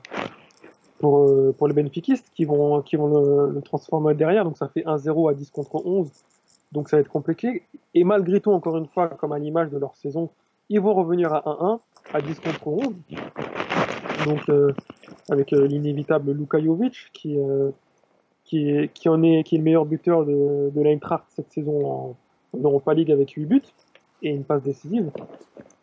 pour, euh, pour les bénéficistes qui vont, qui vont le, le transformer derrière. Donc ça fait 1-0 à 10 contre 11. Donc ça va être compliqué. Et malgré tout, encore une fois, comme à l'image de leur saison, Ils vont revenir à 1-1, à 10 contre 11. Donc, euh, avec euh, l'inévitable Luka Jovic, qui, euh, qui, est, qui, en est, qui est le meilleur buteur de, de l'Eintracht cette saison en, en Europa League avec 8 buts et une passe décisive.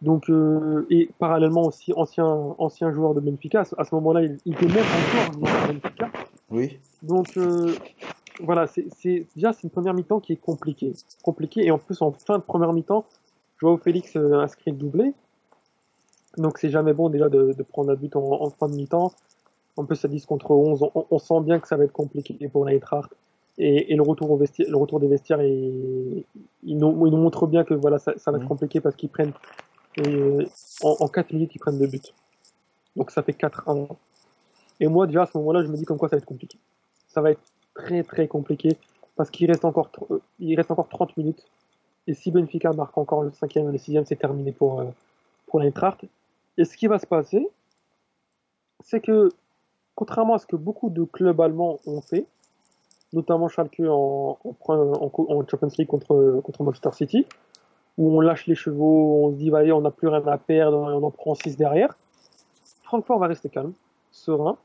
Donc, euh, et parallèlement aussi, ancien, ancien joueur de Benfica, à ce moment-là, il, il était même encore joueur de Benfica. Oui. Donc, euh, voilà, c'est déjà, c'est une première mi-temps qui est compliquée. Compliquée, et en plus, en fin de première mi-temps, Joao Félix inscrit le doublé. Donc, c'est jamais bon déjà de, de prendre un but en, en fin de mi-temps. En plus, à 10 contre 11, on, on sent bien que ça va être compliqué pour l'Eintracht. Et, et le, retour au vestiaire, le retour des vestiaires, il, il, nous, il nous montre bien que voilà, ça, ça va être Mhm. compliqué parce qu'ils prennent, euh, en, en 4 minutes, ils prennent deux buts. Donc, ça fait 4-1. Et moi, déjà, à ce moment-là, je me dis comme quoi ça va être compliqué. Ça va être très, très compliqué parce qu'il reste encore, euh, il reste encore 30 minutes. Et si Benfica marque encore le cinquième et le sixième, c'est terminé pour, euh, pour l'Eintracht. Et ce qui va se passer, c'est que, contrairement à ce que beaucoup de clubs allemands ont fait, notamment Schalke en, en, Champions League contre, contre Manchester City, où on lâche les chevaux, on se dit, allez, on n'a plus rien à perdre, on en prend 6 derrière. Francfort va rester calme, serein,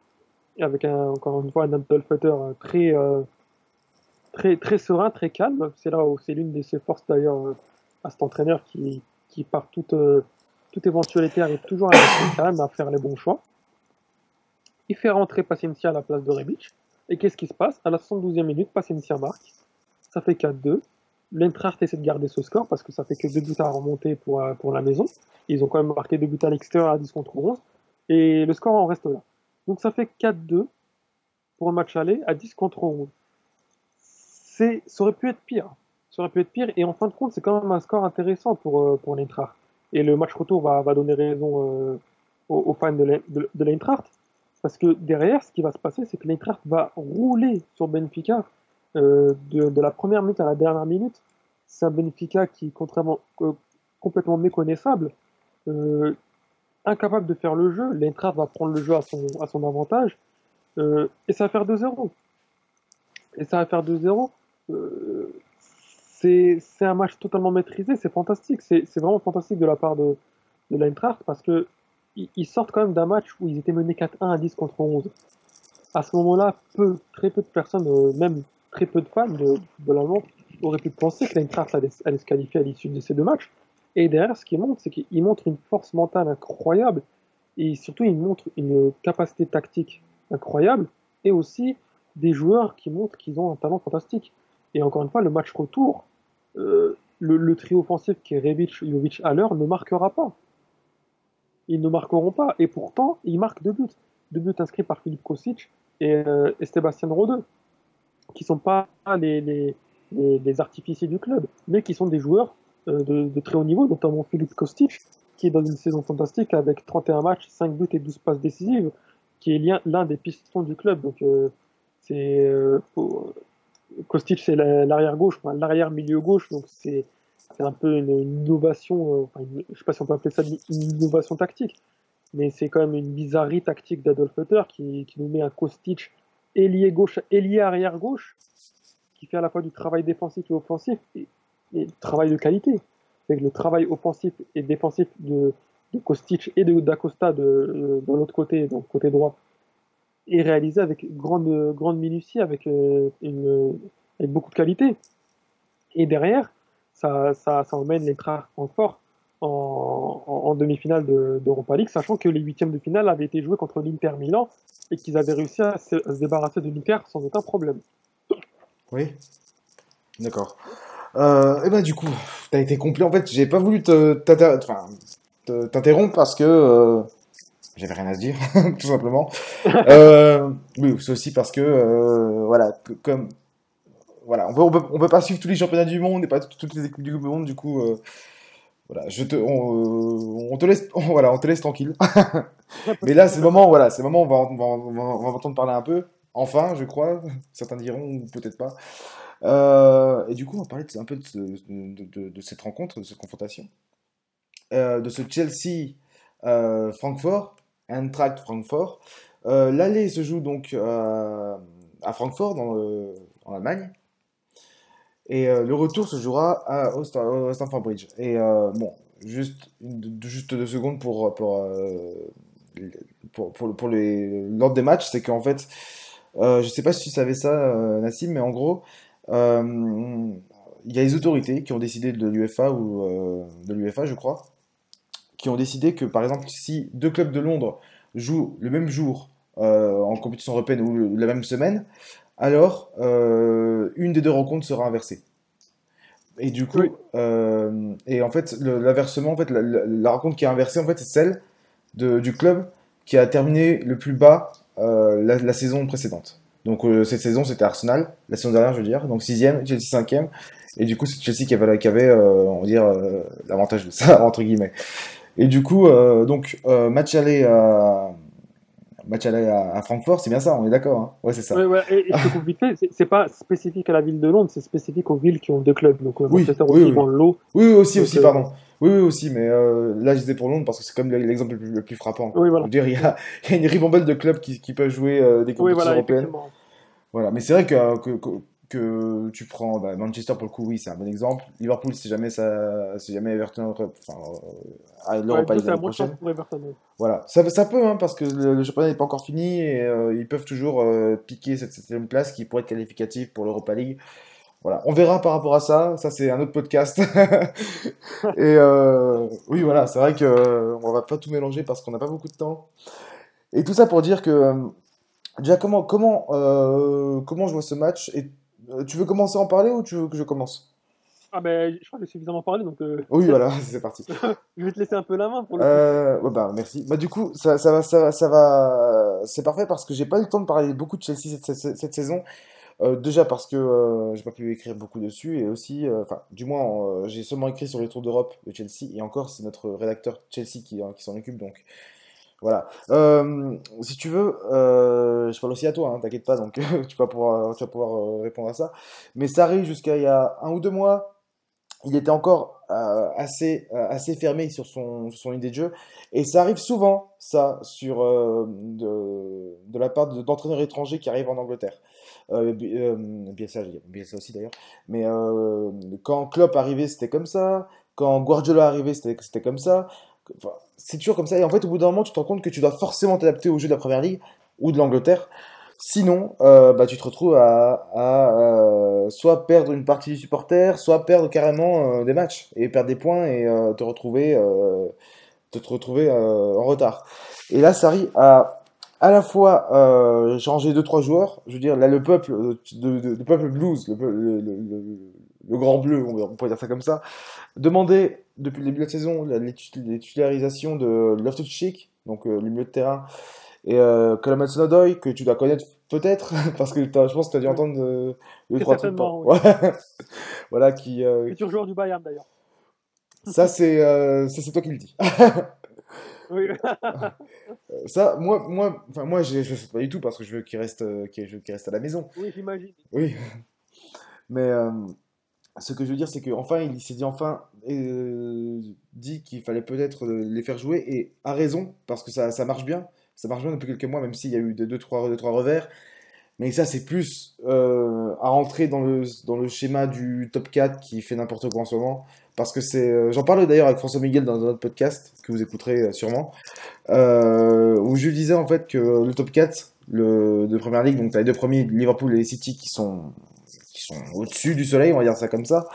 avec un, encore une fois un Abdelfater euh, très, euh, très, très serein, très calme. C'est là où c'est l'une de ses forces d'ailleurs euh, à cet entraîneur qui, qui par toute, toute éventualité arrive toujours à calme, à faire les bons choix. Il fait rentrer Paciencia à la place de Rebic. Et qu'est-ce qui se passe? À la 72e minute, Paciencia marque. Ça fait 4-2. L'Eintracht essaie de garder ce score parce que ça fait que deux buts à remonter pour, euh, la maison. Ils ont quand même marqué deux buts à l'extérieur à 10 contre 11. Et le score en reste là. Donc ça fait 4-2 pour le match aller à 10 contre 11. C'est, ça aurait pu être pire. Aurait pu être pire. Et en fin de compte, c'est quand même un score intéressant pour, euh, pour. Et le match retour va, donner raison euh, aux, fans de l'Ein- de- de l'Eintracht. Parce que derrière, ce qui va se passer, c'est que l'Eintracht va rouler sur Benfica euh, de, la première minute à la dernière minute. C'est un Benfica qui, contrairement, euh, complètement méconnaissable, incapable de faire le jeu. L'Eintracht va prendre le jeu à son, avantage. et ça va faire 2-0. Et ça va faire 2-0. Euh, c'est un match totalement maîtrisé. C'est fantastique. C'est vraiment fantastique de la part de, de l'Eintracht parce que ils ils sortent quand même d'un match où ils étaient menés 4-1 à 10 contre 11. À ce moment-là, peu, très peu de personnes, euh, même très peu de fans de, de l'Allemand, auraient pu penser que l'Eintracht allait, allait se qualifier à l'issue de ces deux matchs. Et derrière, ce qu'il montre, c'est qu'il montre une force mentale incroyable et surtout, il montre une capacité tactique incroyable et aussi des joueurs qui montrent qu'ils ont un talent fantastique. Et encore une fois, le match retour, euh, le, trio offensif qui est Rebic, Jovic, Haller ne marquera pas. Ils ne marqueront pas. Et pourtant, ils marquent deux buts. Deux buts inscrits par Philippe Kostic et, euh, et Sébastien Rode, qui sont pas les, les, les, artificiers du club, mais qui sont des joueurs euh, de, très haut niveau, notamment Philippe Kostic, qui est dans une saison fantastique avec 31 matchs, 5 buts et 12 passes décisives, qui est l'un- des pistons du club. Donc, c'est Kostic, c'est la- l'arrière gauche, l'arrière milieu gauche, donc c'est un peu une, innovation, euh, une- je sais pas si on peut appeler ça une innovation tactique, mais c'est quand même une bizarrerie tactique d'Adolf Hitler qui, qui nous met un Kostic ailier gauche, ailier arrière gauche, qui fait à la fois du travail défensif et offensif, et, travail de qualité. C'est le travail offensif et défensif de, de Kostic et de d'Acosta de, de, de l'autre côté, donc côté droit, est réalisé avec grande, grande minutie, avec, euh, avec beaucoup de qualité. Et derrière, ça, ça, ça emmène les Francfort en, en, en demi-finale de- d'Europa League, sachant que les huitièmes de finale avaient été joués contre l'Inter Milan et qu'ils avaient réussi à se, débarrasser de l'Inter sans aucun problème. Oui. D'accord. Euh, et ben du coup, t'as été complet. En fait, j'ai pas voulu t'interrompre parce que euh, j'avais rien à se dire, [laughs] tout simplement. euh, oui, c'est aussi parce que euh, voilà, comme voilà, on peut, on peut pas suivre tous les championnats du monde et pas toutes les équipes du monde. Du coup, euh, voilà, je te, on, on te laisse, [laughs] voilà, on te laisse tranquille. [laughs] Mais là, c'est le moment, voilà, c'est moment où on va, on va, on entendre parler un peu. Enfin, je crois, certains diront, ou peut-être pas. Et du coup, on va parler un peu de, ce- de, de- de cette rencontre, de cette confrontation, de ce Chelsea-Francfort, Eintracht Francfort. Euh, L'aller se joue donc euh, à Francfort, en Allemagne. Et euh, le retour se jouera à, Stamford Bridge. Et bon, juste, juste deux secondes pour, pour, pour, pour, l'ordre des matchs, c'est qu'en fait, je sais pas si tu savais ça, Nassim, mais en gros, il y a les autorités qui ont décidé de l'UFA ou de l'UFA, je crois, qui ont décidé que, par exemple, si deux clubs de Londres jouent le même jour en compétition européenne ou la même semaine, alors une des deux rencontres sera inversée. Et du coup, et en fait, l'inversement, en fait, la, rencontre qui est inversée, en fait, c'est celle de, du club qui a terminé le plus bas euh, la, saison précédente. Donc euh, cette saison c'était Arsenal, la saison dernière je veux dire, donc sixième, Chelsea cinquième, et du coup c'est Chelsea qui avait, qui avait euh, on va dire l'avantage de ça [laughs] entre guillemets. Et du coup donc match aller à match aller à, Francfort, c'est bien ça, on est d'accord. Hein ouais, c'est ça. Ouais, ouais, et, et c'est pas spécifique à la ville de Londres, c'est spécifique aux villes qui ont deux clubs. Donc oui, Manchester oui, aussi oui. l'eau. Oui, aussi, aussi, pardon. Oui, oui, aussi, mais euh, là, je disais pour Londres parce que c'est comme l'exemple le, plus frappant. Oui, voilà. dire, il y, a, il y a une ribambelle de clubs qui, qui peuvent jouer euh, des compétitions européennes. Voilà, mais c'est vrai que, que, que, tu prends bah, Manchester pour le coup, oui, c'est un bon exemple. Liverpool, si jamais, ça, si jamais Everton enfin, euh, l'Europa League prochaine. Voilà, ça, ça peut, hein, parce que le, championnat n'est pas encore fini et euh, ils peuvent toujours piquer cette septième place qui pourrait être qualificative pour l'Europa League. Voilà, on verra par rapport à ça. Ça, c'est un autre podcast. [laughs] et euh, oui, voilà, c'est vrai que euh, on va pas tout mélanger parce qu'on n'a pas beaucoup de temps. Et tout ça pour dire que euh, déjà comment comment comment je vois ce match et tu veux commencer à en parler ou tu veux que je commence? Ah ben, je crois que j'ai suffisamment parlé, donc... Oui, [laughs] voilà, c'est parti. je vais te laisser un peu la main pour le euh, bah, merci. Bah, du coup, ça, ça va... Ça, ça va... C'est parfait parce que j'ai pas eu le temps de parler beaucoup de Chelsea cette, cette, cette saison. Euh, déjà parce que euh, j'ai pas pu écrire beaucoup dessus et aussi, euh, enfin, du moins, j'ai seulement écrit sur les tours d'Europe de Chelsea et encore, c'est notre rédacteur Chelsea qui, qui s'en occupe donc. Voilà. si tu veux, je parle aussi à toi, hein, t'inquiète pas, donc [laughs] tu vas pouvoir, tu vas pouvoir répondre à ça. Mais ça arrive jusqu'à il y a un ou deux mois, il était encore assez, assez fermé sur son, son idée de jeu. Et ça arrive souvent, ça, sur, de, de la part d'entraîneurs étrangers qui arrivent en Angleterre. Euh, euh, Bielsa, ça aussi d'ailleurs. Mais euh, quand Klopp arrivait, c'était comme ça. Quand Guardiola arrivait, c'était comme ça. C'est toujours comme ça. Et en fait, au bout d'un moment, tu te rends compte que tu dois forcément t'adapter au jeu de la première ligue ou de l'Angleterre. Sinon, euh, bah, tu te retrouves à, euh, soit perdre une partie du supporter, soit perdre carrément euh, des matchs et perdre des points et te retrouver, te, retrouver en retard. Et là, ça arrive à la fois changer deux trois joueurs. Je veux dire, là le peuple peuple blues, le, grand bleu, on pourrait dire ça comme ça, demandait depuis le début de la saison les titularisations de Loftus Cheek, donc euh, le milieu de terrain, et euh, Coleman Sonodoy, que tu dois connaître peut-être, [laughs] parce que je pense que tu as dû entendre de, deux, trois trucs. Oui. [laughs] voilà, qui. Euh, Futur joueur du Bayern d'ailleurs. Ça, c'est euh, toi qui le dis. [laughs] Oui. Euh, ça, moi, moi, enfin, moi, je ne sais pas du tout parce que je veux qu'il reste, euh, qu'il reste à la maison. Oui, j'imagine. Oui. Mais euh, ce que je veux dire, c'est qu'enfin, il s'est dit enfin, dit qu'il fallait peut-être les faire jouer et a raison parce que ça, ça marche bien. Ça marche bien depuis quelques mois, même s'il y a eu deux, deux, trois, deux, trois revers. Mais ça, c'est plus à rentrer dans le, dans le schéma du top 4 qui fait n'importe quoi en ce moment parce que c'est. Euh, j'en parlais d'ailleurs avec François Miguel dans un autre podcast que vous écouterez euh, sûrement, euh, où je disais en fait que le top 4 le, de première ligue, donc tu as les deux premiers, Liverpool et City, qui sont, au-dessus du soleil, on va dire ça comme ça,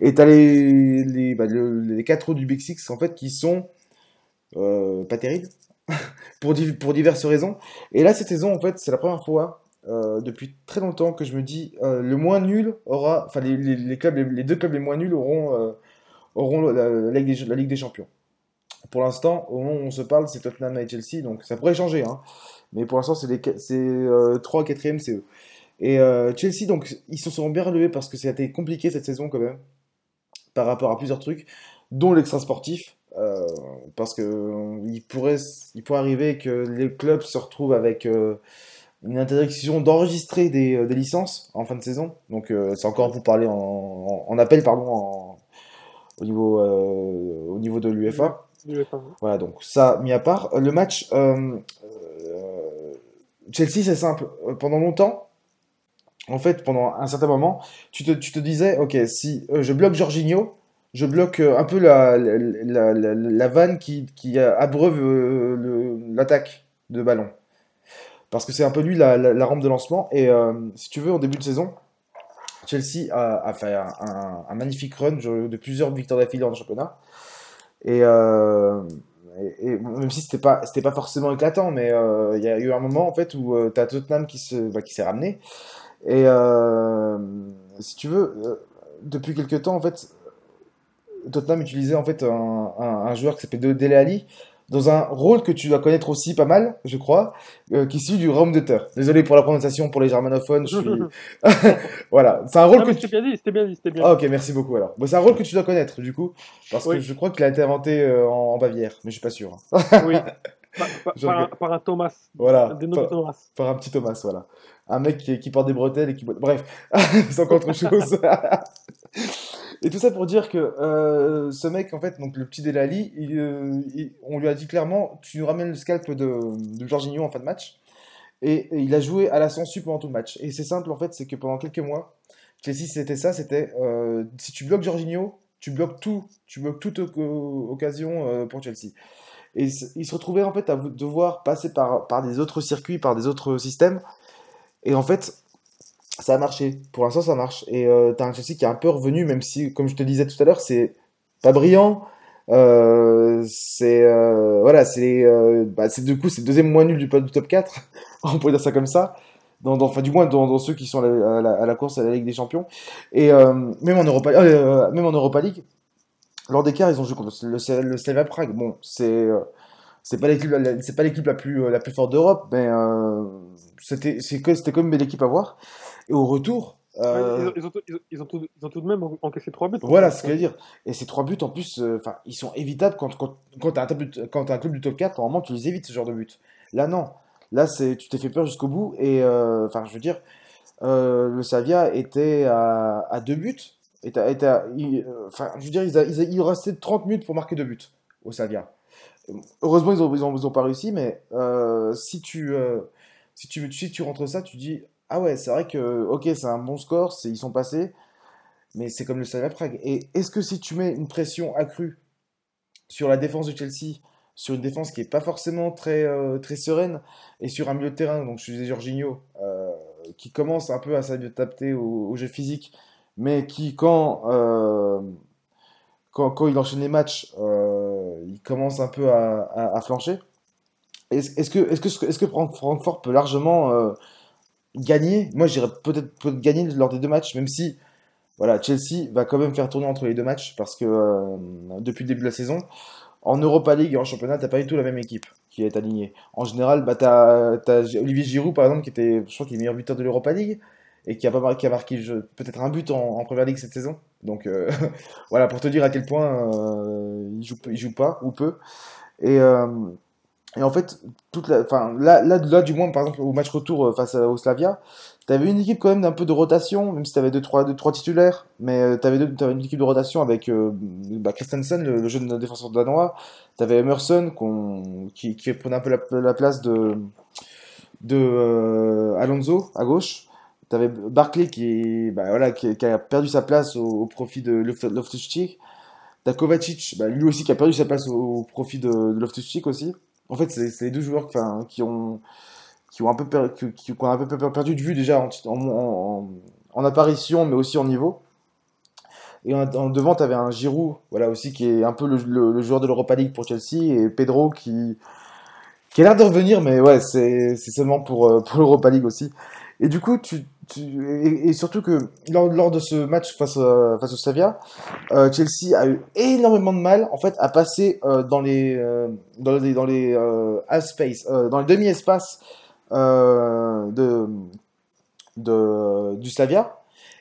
et tu as les, les, bah, les quatre autres du Big en fait qui sont euh, pas terribles [laughs] pour, pour diverses raisons. Et là, cette saison, en fait, c'est la première fois euh, depuis très longtemps que je me dis euh, le moins nul aura, enfin les, les, deux clubs les moins nuls auront auront la, la, Ligue des, Champions. Pour l'instant, au moment où on se parle, c'est Tottenham et Chelsea, donc ça pourrait changer. Hein. Mais pour l'instant, c'est 3 4e, c'est eux. Et euh, Chelsea, donc, ils se seront bien relevés parce que ça a été compliqué cette saison quand même, par rapport à plusieurs trucs, dont l'extra sportif. Euh, parce que euh, il pourrait, il pourrait arriver que les clubs se retrouvent avec une interdiction d'enregistrer des, des, licences en fin de saison. Donc c'est encore pour parler en, en appel pardon, en, au niveau, au niveau de l'UFA. Voilà, donc ça mis à part. Le match Chelsea, c'est simple. Pendant longtemps, en fait, pendant un certain moment, tu te, disais, ok, si je bloque Jorginho, je bloque un peu la, la, vanne qui, qui abreuve l'attaque de ballon. Parce que c'est un peu lui la, rampe de lancement. Et si tu veux, en début de saison, Chelsea a, fait un, magnifique run de plusieurs victoires d'affilée en championnat. Et, même si c'était pas pas forcément éclatant, mais il y a eu un moment en fait où tu as Tottenham qui se bah, qui s'est ramené. Et si tu veux, depuis quelques temps en fait, Tottenham utilisait en fait un, un, joueur qui s'appelle Dele Ali dans un rôle que tu dois connaître aussi pas mal, je crois, euh, qui suit du Raum de Terre. Désolé pour la prononciation pour les germanophones. Je suis... [laughs] [laughs] voilà, c'est un rôle que tu... bien dit, c'était bien dit, c'était bien. Ah, ok, merci beaucoup alors. Bon, c'est un rôle que tu dois connaître du coup, parce que je crois qu'il a été inventé euh, en, Bavière, mais je suis pas sûr. Hein. oui. [laughs] Par, un, Thomas. Voilà. Par, Thomas. par, un petit Thomas, voilà. Un mec qui, qui porte des bretelles et qui. Bref, [laughs] c'est encore autre chose. [laughs] Et tout ça pour dire que euh, ce mec, en fait, donc le petit Delali, euh, on lui a dit clairement tu nous ramènes le scalp de, de Jorginho en fin de match. Et, il a joué à la sensu pendant tout le match. Et c'est simple, en fait, c'est que pendant quelques mois, Chelsea, c'était ça c'était euh, si tu bloques Jorginho, tu bloques tout, tu bloques toute occasion pour Chelsea. Et il se retrouvait en fait à devoir passer par, par des autres circuits, par des autres systèmes. Et en fait, ça a marché. Pour l'instant, ça marche. Et euh, t'as un Chelsea qui est un peu revenu, même si, comme je te disais tout à l'heure, c'est pas brillant. Euh, c'est euh, voilà, c'est bah, du coup c'est le deuxième moins nul du, du top 4. [laughs] On pourrait dire ça comme ça. Dans, dans, enfin, du moins dans, ceux qui sont à la, course à la Ligue des Champions. Et même en Europa, même en Europa League, lors des quarts, ils ont joué contre le, le Prague. Bon, c'est c'est pas l'équipe c'est pas l'équipe la plus la plus forte d'Europe, mais c'était c'était comme une belle équipe à voir. Et au retour. Euh, ils, ont, ils, ont, tout, de même encaissé 3 buts. Voilà ce que je veux dire. Et ces 3 buts, en plus, euh, enfin ils sont évitables quand, quand, quand tu as, as, un club du top 4. Normalement, tu les évites ce genre de buts. Là, non. Là, tu t'es fait peur jusqu'au bout. Et euh, enfin, je veux dire, le Savia était à, à 2 buts. Était, était enfin, je veux dire, il, il, restait 30 minutes pour marquer 2 buts au Savia. Heureusement, ils n'ont ont, pas réussi, mais si, tu, si, tu, si tu rentres ça, tu dis ah ouais, c'est vrai que, ok, c'est un bon score, ils sont passés, mais c'est comme le Slavia Prague. Et est-ce que si tu mets une pression accrue sur la défense de Chelsea, sur une défense qui n'est pas forcément très, euh, très sereine, et sur un milieu de terrain, donc je disais Jorginho, euh, qui commence un peu à s'adapter au, au, jeu physique, mais qui, quand, euh, quand, il enchaîne les matchs, il commence un peu à, flancher. Est-ce que, est Francfort peut largement gagner? Moi, j'irais peut-être peut gagner lors des deux matchs, même si voilà, Chelsea va quand même faire tourner entre les deux matchs parce que euh, depuis le début de la saison, en Europa League et en championnat, t'as pas du tout la même équipe qui est alignée. En général, bah, t'as as Olivier Giroud par exemple qui était, je crois, qui est meilleur buteur de l'Europa League et qui a marqué, peut-être un but en, Première Ligue cette saison. Donc euh, [laughs] voilà pour te dire à quel point euh, il joue, pas ou peu. Et et en fait, toute la, enfin, là, là, là, du moins, par exemple, au match retour euh, face au Slavia, tu avais une équipe quand même d'un peu de rotation, même si tu avais 2-3 trois titulaires, mais euh, tu avais, une équipe de rotation avec euh, bah, Christensen, le, jeune défenseur danois, tu avais Emerson qui, qui, prenait un peu la, place de, de Alonso à gauche. Tu avais Barclay qui, bah, voilà, qui, a perdu sa place au, profit de Loftus-Cheek. Tu Kovacic, bah, lui aussi qui a perdu sa place au, profit de, de Loftus-Cheek aussi. En fait, c'est les deux joueurs qui ont qui ont un peu qui, ont un peu perdu de vue déjà en, en, apparition, mais aussi en niveau. Et en, devant, tu avais un Giroud, voilà aussi qui est un peu le, joueur de l'Europa League pour Chelsea, et Pedro qui qui a l'air de revenir, mais ouais, c'est seulement euh, pour l'Europa League aussi. Et du coup, tu, et, surtout que lors, lors, de ce match face, face au Savia, euh, Chelsea a eu énormément de mal en fait à passer euh, dans les euh, dans les dans les space, dans les demi-espaces de, de du Slavia.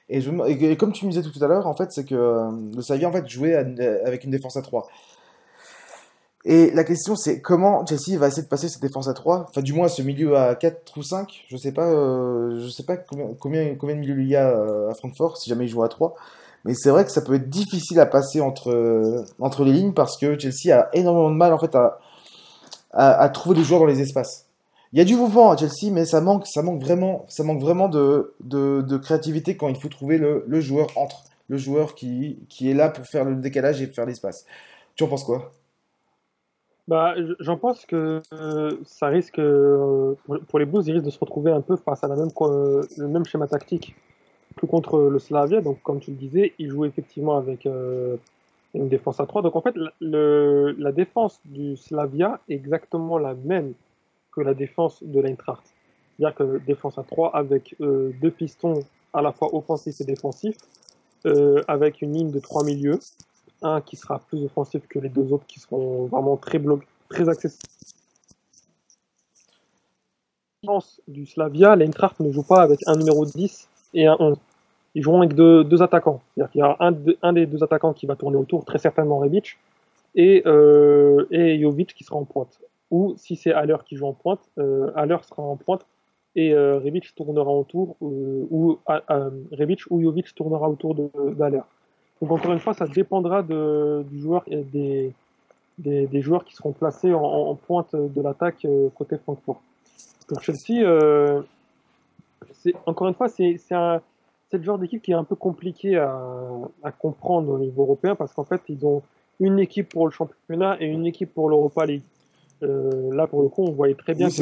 Et, comme tu me disais tout à l'heure, en fait, c'est que le Slavia en fait jouait avec une défense à 3. Et la question, c'est comment Chelsea va essayer de passer cette défense à 3, enfin du moins ce milieu à 4 ou 5, je sais pas, euh, je sais pas combien, combien, de milieux il y a euh, à Francfort, si jamais il joue à 3. Mais c'est vrai que ça peut être difficile à passer entre, euh, entre les lignes parce que Chelsea a énormément de mal en fait à, à, trouver des joueurs dans les espaces. Il y a du mouvement à Chelsea, mais ça manque, ça manque vraiment, ça manque vraiment de, de, de créativité quand il faut trouver le, le joueur entre. le joueur qui, qui est là pour faire le décalage et faire l'espace. Tu en penses quoi? Bah, j'en pense que euh, ça risque, euh, pour les Blues, ils risquent de se retrouver un peu face à la même, euh, le même schéma tactique que contre le Slavia. Donc, comme tu le disais, ils jouent effectivement avec une défense à 3. Donc, en fait, le, la défense du Slavia est exactement la même que la défense de l'Eintracht. C'est-à-dire que défense à 3 avec deux pistons à la fois offensifs et défensifs, avec une ligne de trois milieux un qui sera plus offensif que les deux autres qui seront vraiment très bloqués, très accessibles. Du Slavia, l'Eintracht ne joue pas avec un numéro 10 et un 11. Ils joueront avec deux, attaquants. C'est-à-dire qu'il y a un, des deux attaquants qui va tourner autour, très certainement Rebic, et, euh, Jovic qui sera en pointe. Ou si c'est Haller qui joue en pointe, euh, sera en pointe et euh, Rebic tournera autour, euh, ou euh, Rebic ou Jovic tournera autour d'Haller. Donc encore une fois, ça dépendra de, du joueur et des, des, des, joueurs qui seront placés en, en pointe de l'attaque euh, côté Francfort. Pour Chelsea, euh, encore une fois, c'est le genre d'équipe qui est un peu compliqué à, à, comprendre au niveau européen parce qu'en fait, ils ont une équipe pour le championnat et une équipe pour l'Europa League. Euh, là, pour le coup, on voyait très bien oui, que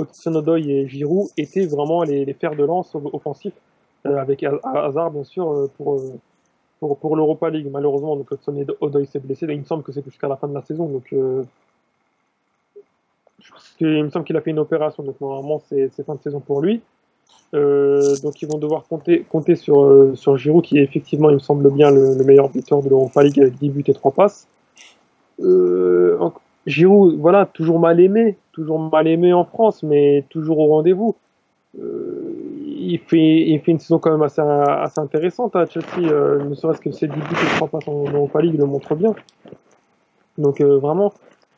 hudson et Giroud étaient vraiment les, les fers de lance offensifs, euh, avec Hazard, bien sûr, pour, pour, pour l'Europa League. Malheureusement, donc Hudson Odoi s'est blessé. Il me semble que c'est jusqu'à la fin de la saison. Donc, euh, il me semble qu'il a fait une opération. Donc, normalement, c'est fin de saison pour lui. Euh, donc, ils vont devoir compter, compter sur, euh, sur Giroud, qui est effectivement, il me semble bien, le, le meilleur buteur de l'Europa League avec 10 buts et 3 passes. Euh, Giroud, voilà, toujours mal aimé. Toujours mal aimé en France, mais toujours au rendez-vous. Il fait, une saison quand même assez, intéressante à Chelsea, euh, ne serait-ce que ses 10 buts et 3 passes en Europa League le montrent bien. Donc euh, vraiment,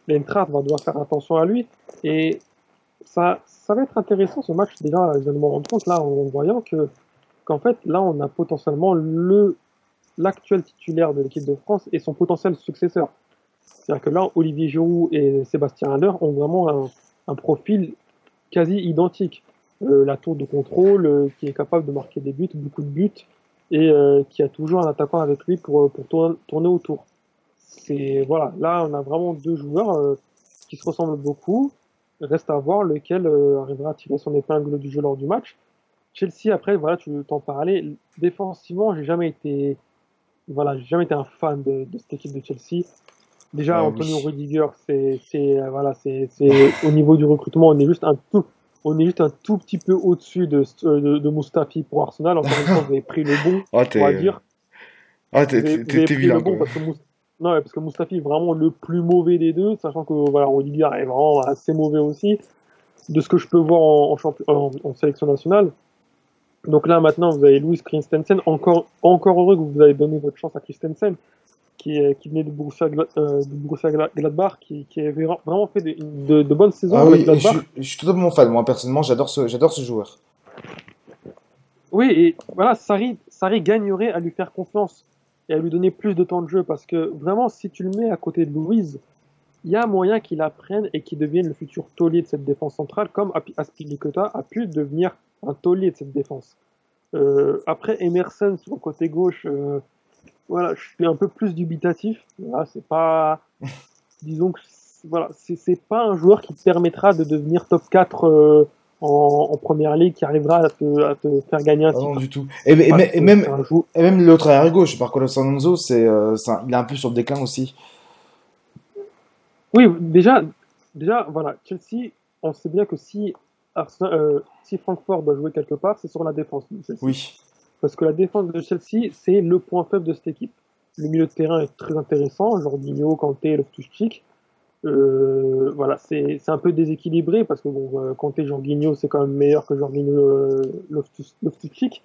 l'Eintracht va devoir faire attention à lui. Et ça, ça va être intéressant ce match. Déjà, je viens de me rendre compte là en voyant que qu'en fait là on a potentiellement le l'actuel titulaire de l'équipe de France et son potentiel successeur. C'est-à-dire que là, Olivier Giroud et Sébastien Haller ont vraiment un profil quasi identique. Euh, la tour de contrôle, euh, qui est capable de marquer des buts, beaucoup de buts, et euh, qui a toujours un attaquant avec lui pour, pour tourner, tourner autour. C'est voilà, là on a vraiment deux joueurs qui se ressemblent beaucoup. Reste à voir lequel arrivera à tirer son épingle du jeu lors du match. Chelsea, après, voilà, tu t'en parlais. Défensivement, j'ai jamais été, voilà, j'ai jamais été un fan de, de cette équipe de Chelsea. Déjà, ah, Antonio oui. Rudiger, c'est, c'est, voilà, c'est, c'est, au niveau du recrutement, on est juste un tout, on est juste un tout petit peu au-dessus de, de, de Mustafi pour Arsenal. Encore une fois, vous avez pris le bon, oh, [laughs] on va dire. Ah, t'es, vilain, bon parce que Moustafi, Non, parce que Mustafi est vraiment le plus mauvais des deux, sachant que voilà, Rudiger est vraiment assez mauvais aussi, de ce que je peux voir en, en, en, en sélection nationale. Donc là, maintenant, vous avez Louis Christensen. Encore, encore heureux que vous avez donné votre chance à Christensen qui, qui venait de Borussia, euh, de Borussia Gladbach, qui, qui avait vraiment fait de, de, de bonnes saisons ah oui. Je, je, suis totalement fan, moi personnellement, j'adore ce, j'adore ce joueur. Oui, et voilà, Sarri, Sarri gagnerait à lui faire confiance et à lui donner plus de temps de jeu parce que vraiment, si tu le mets à côté de Louise, il y a moyen qu'il apprenne et qu'il devienne le futur taulier de cette défense centrale, comme Aspilicueta a pu devenir un taulier de cette défense. Euh, après, Emerson sur le côté gauche, euh, voilà, je suis un peu plus dubitatif. Voilà, c'est pas, [laughs] disons que voilà, c'est pas un joueur qui te permettra de devenir top 4 euh, en, en, première ligue, qui arrivera à te, à te faire gagner un Ah titre. non, du tout. Et, même, et l'autre arrière gauche, par contre, Alonso, c'est, euh, c'est un- il est un peu sur le déclin aussi. Oui, déjà, déjà, voilà, Chelsea, on sait bien que si Arsenal, euh, si Francfort doit jouer quelque part, c'est sur la défense. Oui. Parce que la défense de Chelsea, c'est le point faible de cette équipe. Le milieu de terrain est très intéressant, Jorginho, Kanté, Loftus-Cheek. Euh, voilà, c'est un peu déséquilibré parce que bon, euh, Kanté, Jorginho, c'est quand même meilleur que Jorginho, euh, Loftus- Loftus-Cheek.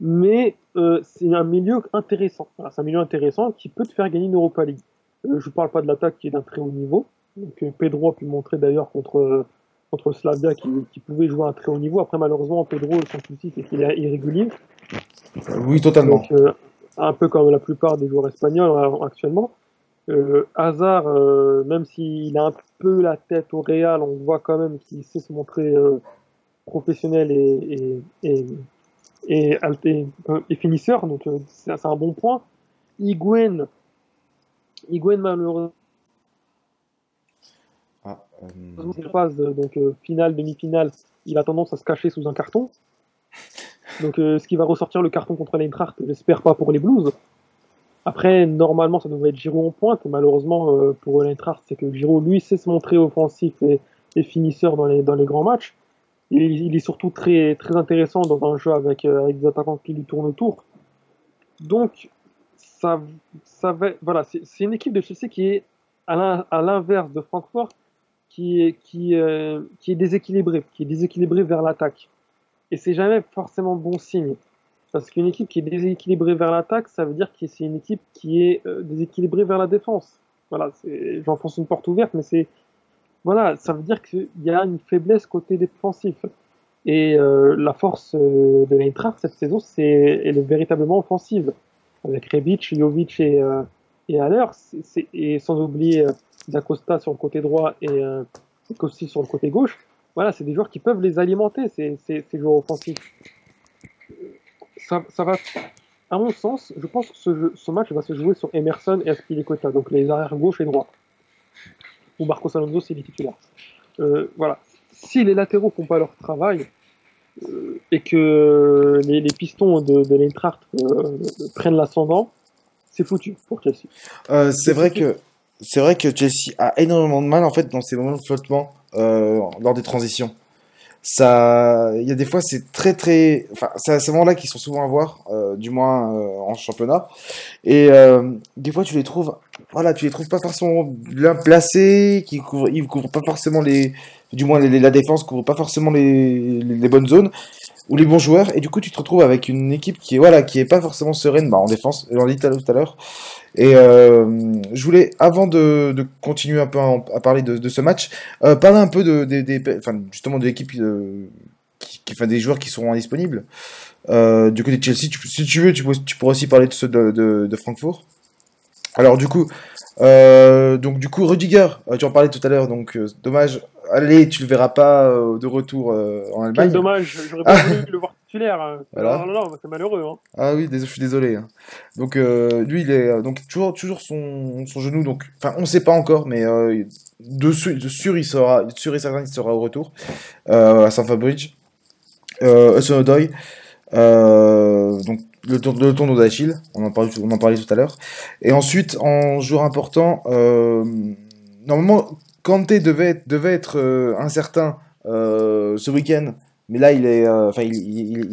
Mais euh, c'est un milieu intéressant. Voilà, c'est un milieu intéressant qui peut te faire gagner une Europa League. Euh, je parle pas de l'attaque qui est d'un très haut niveau. Donc Pedro a pu montrer d'ailleurs contre contre Slavia qui, qui pouvait jouer à un très haut niveau. Après malheureusement Pedro son souci c'est qu'il est irrégulier. Oui, totalement. Donc, euh, un peu comme la plupart des joueurs espagnols euh, actuellement. Euh, Hazard, euh, même s'il a un peu la tête au Real, on voit quand même qu'il sait se montrer professionnel et, et, et, et, et, finisseur, donc c'est un bon point. Higuain, Higuain malheureusement. Ah, euh... donc finale, demi-finale, il a tendance à se cacher sous un carton. [laughs] Donc ce qui va ressortir le carton contre l'Eintracht, j'espère pas pour les Blues. Après, normalement, ça devrait être Giroud en pointe. Malheureusement, euh, pour l'Eintracht, c'est que Giroud, lui, sait se montrer offensif et, finisseur dans les, dans les grands matchs. Il, il, est surtout très, très intéressant dans un jeu avec, euh, avec des attaquants qui lui tournent autour. Donc, ça, ça va, voilà, c'est une équipe de Chelsea qui est à l'inverse de Francfort, qui est, qui, euh, qui est déséquilibrée, qui est déséquilibrée vers l'attaque. Et c'est jamais forcément bon signe. Parce qu'une équipe qui est déséquilibrée vers l'attaque, ça veut dire que c'est une équipe qui est euh, déséquilibrée vers la défense. Voilà, j'enfonce une porte ouverte, mais c'est voilà, ça veut dire qu'il y a une faiblesse côté défensif. Et euh, la force de l'Eintracht cette saison, c'est elle est véritablement offensive, avec Rebic, Jovic et euh, et sans oublier D'Acosta sur le côté droit et, et sur le côté gauche. Voilà, c'est des joueurs qui peuvent les alimenter, ces, ces, joueurs offensifs ça, va, à mon sens, je pense que ce, match va se jouer sur Emerson et Aspilicueta, donc les arrières gauche et droit. Ou Marcos Alonso s'il est titulaire. Euh, voilà. Si les latéraux font pas leur travail euh, et que les, pistons de, de l'Eintracht euh, prennent l'ascendant, c'est foutu pour Chelsea. c'est vrai que c'est vrai que Chelsea a énormément de mal en fait dans ces moments de flottement lors des transitions ça, il y a des fois c'est très très, enfin c'est à ces moments-là qui sont souvent à voir, euh, du moins euh, en championnat. Et euh, des fois tu les trouves, voilà, tu les trouves pas forcément bien placés, qui couvrent, ils couvrent pas forcément les, du moins la défense couvre pas forcément les, les, bonnes zones ou les bons joueurs. Et du coup tu te retrouves avec une équipe qui est voilà, qui est pas forcément sereine, bah, en défense. L'a dit tout à l'heure. Et euh, je voulais, avant de, continuer un peu à, parler de, ce match, euh, parler un peu de, justement de l'équipe euh, qui, qui, des joueurs qui seront indisponibles. du côté de Chelsea, si tu veux, tu, tu, pourrais aussi parler de ceux de, Francfort. Alors du coup, donc du coup, Rudiger, tu en parlais tout à l'heure, donc dommage. Allez, tu le verras pas de retour en Allemagne. dommage, j'aurais pas [laughs] voulu le voir titulaire. Hein. Non, non, non, c'est malheureux. Hein. Ah oui, je suis désolé. Hein. Donc euh, lui, il est euh, donc toujours, toujours son, son genou. Donc, enfin, on ne sait pas encore, mais euh, de, sûr, il sera, sûr et certain, il sera au retour à Saint Fabrice. Euh, Odoi. donc le, tour, le tournoi d'Achille, on en parlait, on en parlait tout à l'heure. Et ensuite, en joueur important, normalement, Kanté devait, être incertain ce week-end mais là, il, est, euh,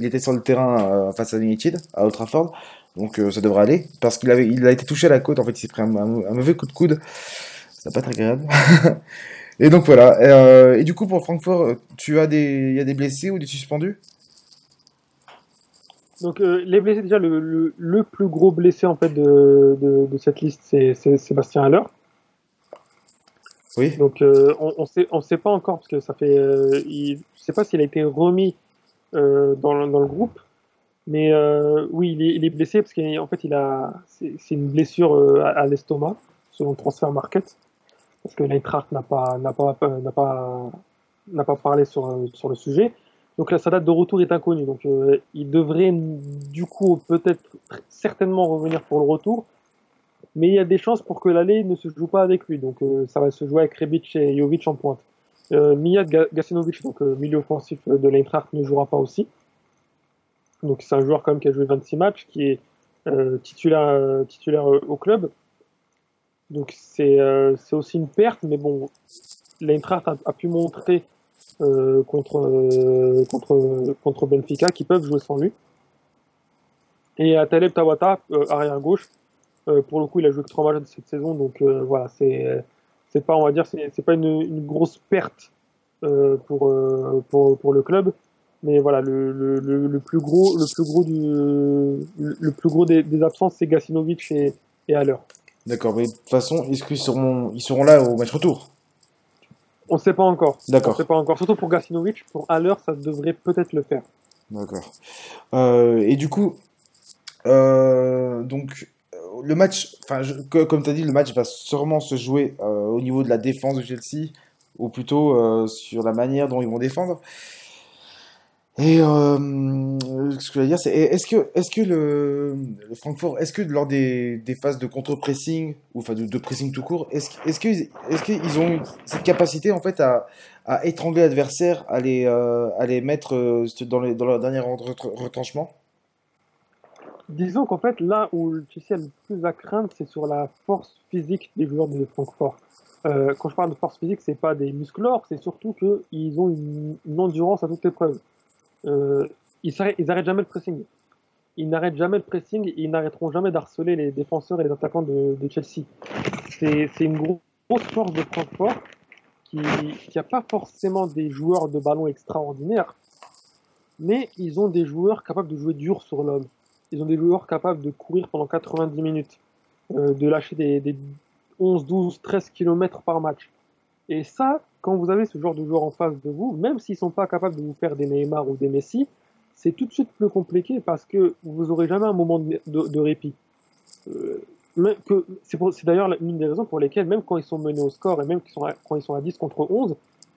était sur le terrain euh, face à United, à Old Trafford. Donc euh, ça devrait aller. Parce qu'il a été touché à la côte. En fait, il s'est pris un, mauvais coup de coude. Ça pas très agréable. [laughs] et donc voilà. Et, du coup, pour Francfort, tu as des, y a des blessés ou des suspendus? Donc les blessés déjà le, plus gros blessé en fait de, de cette liste c'est Sébastien Haller oui. Donc euh, on, on sait on sait pas encore parce que ça fait euh, il, je sais pas s'il a été remis euh, dans, le, dans le groupe, mais euh, oui il est, il est, blessé parce qu'en fait il a c'est une blessure euh, à, l'estomac selon Transfer Market parce que l'Eintracht n'a pas n'a pas n'a pas n'a pas parlé sur sur le sujet. Donc là, sa date de retour est inconnue. Donc il devrait du coup peut-être certainement revenir pour le retour mais il y a des chances pour que l'aller ne se joue pas avec lui. Donc euh, ça va se jouer avec Rebic et Jovic en pointe. Euh, Mijat Gacinovic, donc euh, milieu offensif de l'Eintracht, ne jouera pas aussi. Donc c'est un joueur quand même qui a joué 26 matchs, qui est euh, titulaire, titulaire au club. Donc c'est aussi une perte, mais bon, l'Eintracht a, a, pu montrer contre, contre, contre Benfica qu'ils peuvent jouer sans lui. Et à Taleb Tawata, arrière gauche, euh, pour le coup, il a joué que 3 matchs cette saison, donc euh, voilà, c'est c'est pas, on va dire, c'est pas une, une, grosse perte euh, pour, pour, pour le club, mais voilà, le, le, le, plus gros, le plus gros du, le plus gros des, des absences, c'est Gacinovic et, et Haller. D'accord, mais de toute façon, est-ce qu'ils seront, ils seront là au match retour? On ne sait pas encore. D'accord. On sait pas encore. Surtout pour Gacinovic, pour Haller, ça devrait peut-être le faire. D'accord. Euh, et du coup, euh, donc le match, enfin, comme tu as dit, le match va sûrement se jouer euh, au niveau de la défense de Chelsea, ou plutôt euh, sur la manière dont ils vont défendre. Et euh, ce que je veux dire, c'est est-ce que, est-ce que le, le Francfort, est-ce que lors des, des phases de contre-pressing, ou enfin de, pressing tout court, est-ce est-ce qu'ils est qu'ils ont cette capacité en fait à, à étrangler l'adversaire, à les, à les mettre dans, les, dans leur dernier retr- retranchement? Disons qu'en fait, là où Chelsea a le plus à craindre, c'est sur la force physique des joueurs de Francfort. Euh, quand je parle de force physique, c'est pas des musclores, c'est surtout qu'ils ont une, une endurance à toute épreuve. Euh, ils, ils arrêtent jamais le pressing. Ils n'arrêtent jamais le pressing, ils n'arrêteront jamais d'harceler les défenseurs et les attaquants de, de Chelsea. C'est une gros- grosse force de Francfort qui n'a pas forcément des joueurs de ballon extraordinaires, mais ils ont des joueurs capables de jouer dur sur l'homme. Ils ont des joueurs capables de courir pendant 90 minutes, euh, de lâcher des, des 11, 12, 13 km par match. Et ça, quand vous avez ce genre de joueurs en face de vous, même s'ils sont pas capables de vous faire des Neymar ou des Messi, c'est tout de suite plus compliqué parce que vous aurez jamais un moment de, répit. Euh, c'est d'ailleurs l'une des raisons pour lesquelles, même quand ils sont menés au score et même quand ils sont à 10 contre 11,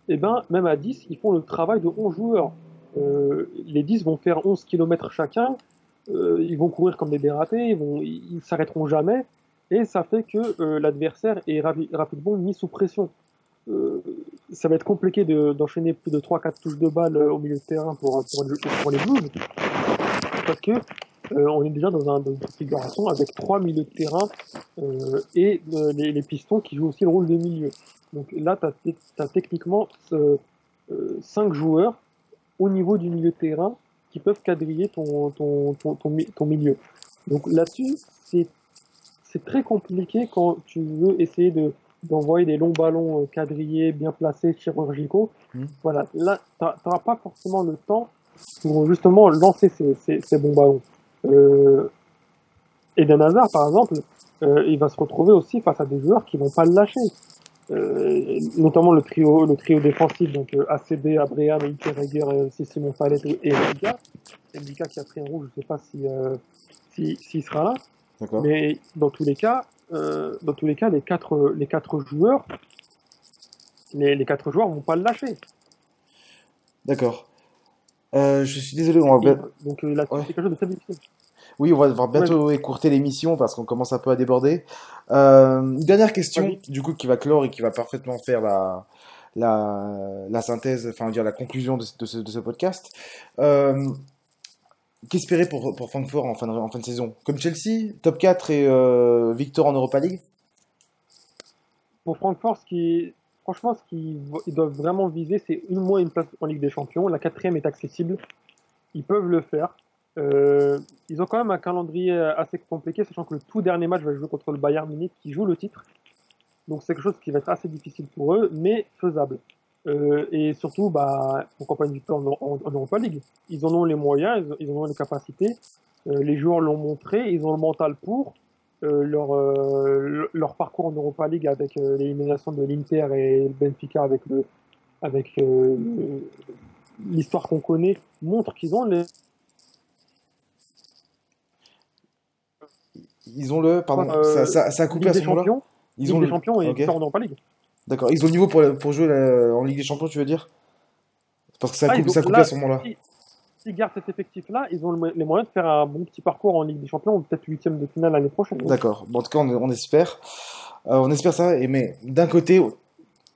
et ben, même à 10, ils font le travail de 11 joueurs. Euh, les 10 vont faire 11 km chacun, euh, ils vont courir comme des dératés, ils vont, ils s'arrêteront jamais, et ça fait que euh, l'adversaire est rapi- rapidement mis sous pression. Euh, ça va être compliqué de- d'enchaîner plus de 3-4 touches de balle euh, au milieu de terrain pour, pour, le- pour les Blues, parce que euh, on est déjà dans, un, dans une configuration avec trois milieux de terrain euh, et les, les pistons qui jouent aussi le rôle de milieu. Donc là, tu as, techniquement 5 joueurs au niveau du milieu de terrain qui peuvent quadriller ton, ton, ton, ton, mi- ton milieu. Donc là-dessus, c'est c'est très compliqué quand tu veux essayer de d'envoyer des longs ballons euh, quadrillés, bien placés, chirurgicaux. Mhm. Voilà, là, tu n'auras pas forcément le temps pour justement lancer ces, ces, ces bons ballons. Euh, Eden Hazard, par exemple, euh, il va se retrouver aussi face à des joueurs qui vont pas le lâcher. Euh, notamment le trio, le trio défensif, donc euh, ACB, Abraham, Ikerreger, euh, si Simon Fallet et Ndika. Ndika qui a pris un rouge, je sais pas si, euh, si, s'il sera là. Mais dans tous les cas, euh, dans tous les cas, les quatre, les quatre joueurs, les, les quatre joueurs vont pas le lâcher. D'accord. Euh, je suis désolé, on va, donc euh, là, Ouais. c'est quelque chose de très difficile. Oui, on va devoir bientôt écourter l'émission parce qu'on commence un peu à déborder. Euh, une dernière question, du coup, qui va clore et qui va parfaitement faire la, la, la synthèse, enfin, dire la conclusion de, ce- de ce, de ce podcast. Euh, Qu'espérer pour, pour Francfort en fin, de, en fin de saison? Comme Chelsea, top 4 et euh, victoire en Europa League? Pour Francfort, ce qui, franchement, ce qu'ils doivent vraiment viser, c'est une moins une place en Ligue des Champions. La quatrième est accessible. Ils peuvent le faire. Euh, ils ont quand même un calendrier assez compliqué, sachant que le tout dernier match va jouer contre le Bayern Munich, qui joue le titre. Donc c'est quelque chose qui va être assez difficile pour eux, mais faisable. Euh, et surtout, bah, pourquoi pas une victoire en, Europa League Ils en ont les moyens, ils, en ont les capacités. Euh, les joueurs l'ont montré, ils ont le mental pour. Euh, leur, euh, parcours en Europa League avec euh, l'élimination de l'Inter et le Benfica avec euh, l'histoire qu'on connaît montre qu'ils ont les Ils ont le. Pardon, Euh, ça, ça, ça a coupé Ligue à ce moment-là Ils Ligue ont des le. Champions et ok. victoire en Europa League. D'accord. Ils ont le niveau pour, pour jouer la- en Ligue des Champions, tu veux dire Parce que ça a Ah, coupé, ils ont- ça a coupé là, à ce moment-là. si- S'ils gardent cet effectif-là, ils ont le les moyens de faire un bon petit parcours en Ligue des Champions peut-être huitième de finale l'année prochaine. D'accord. Bon, en tout cas, on, on espère. Euh, on espère ça. Et, mais d'un côté,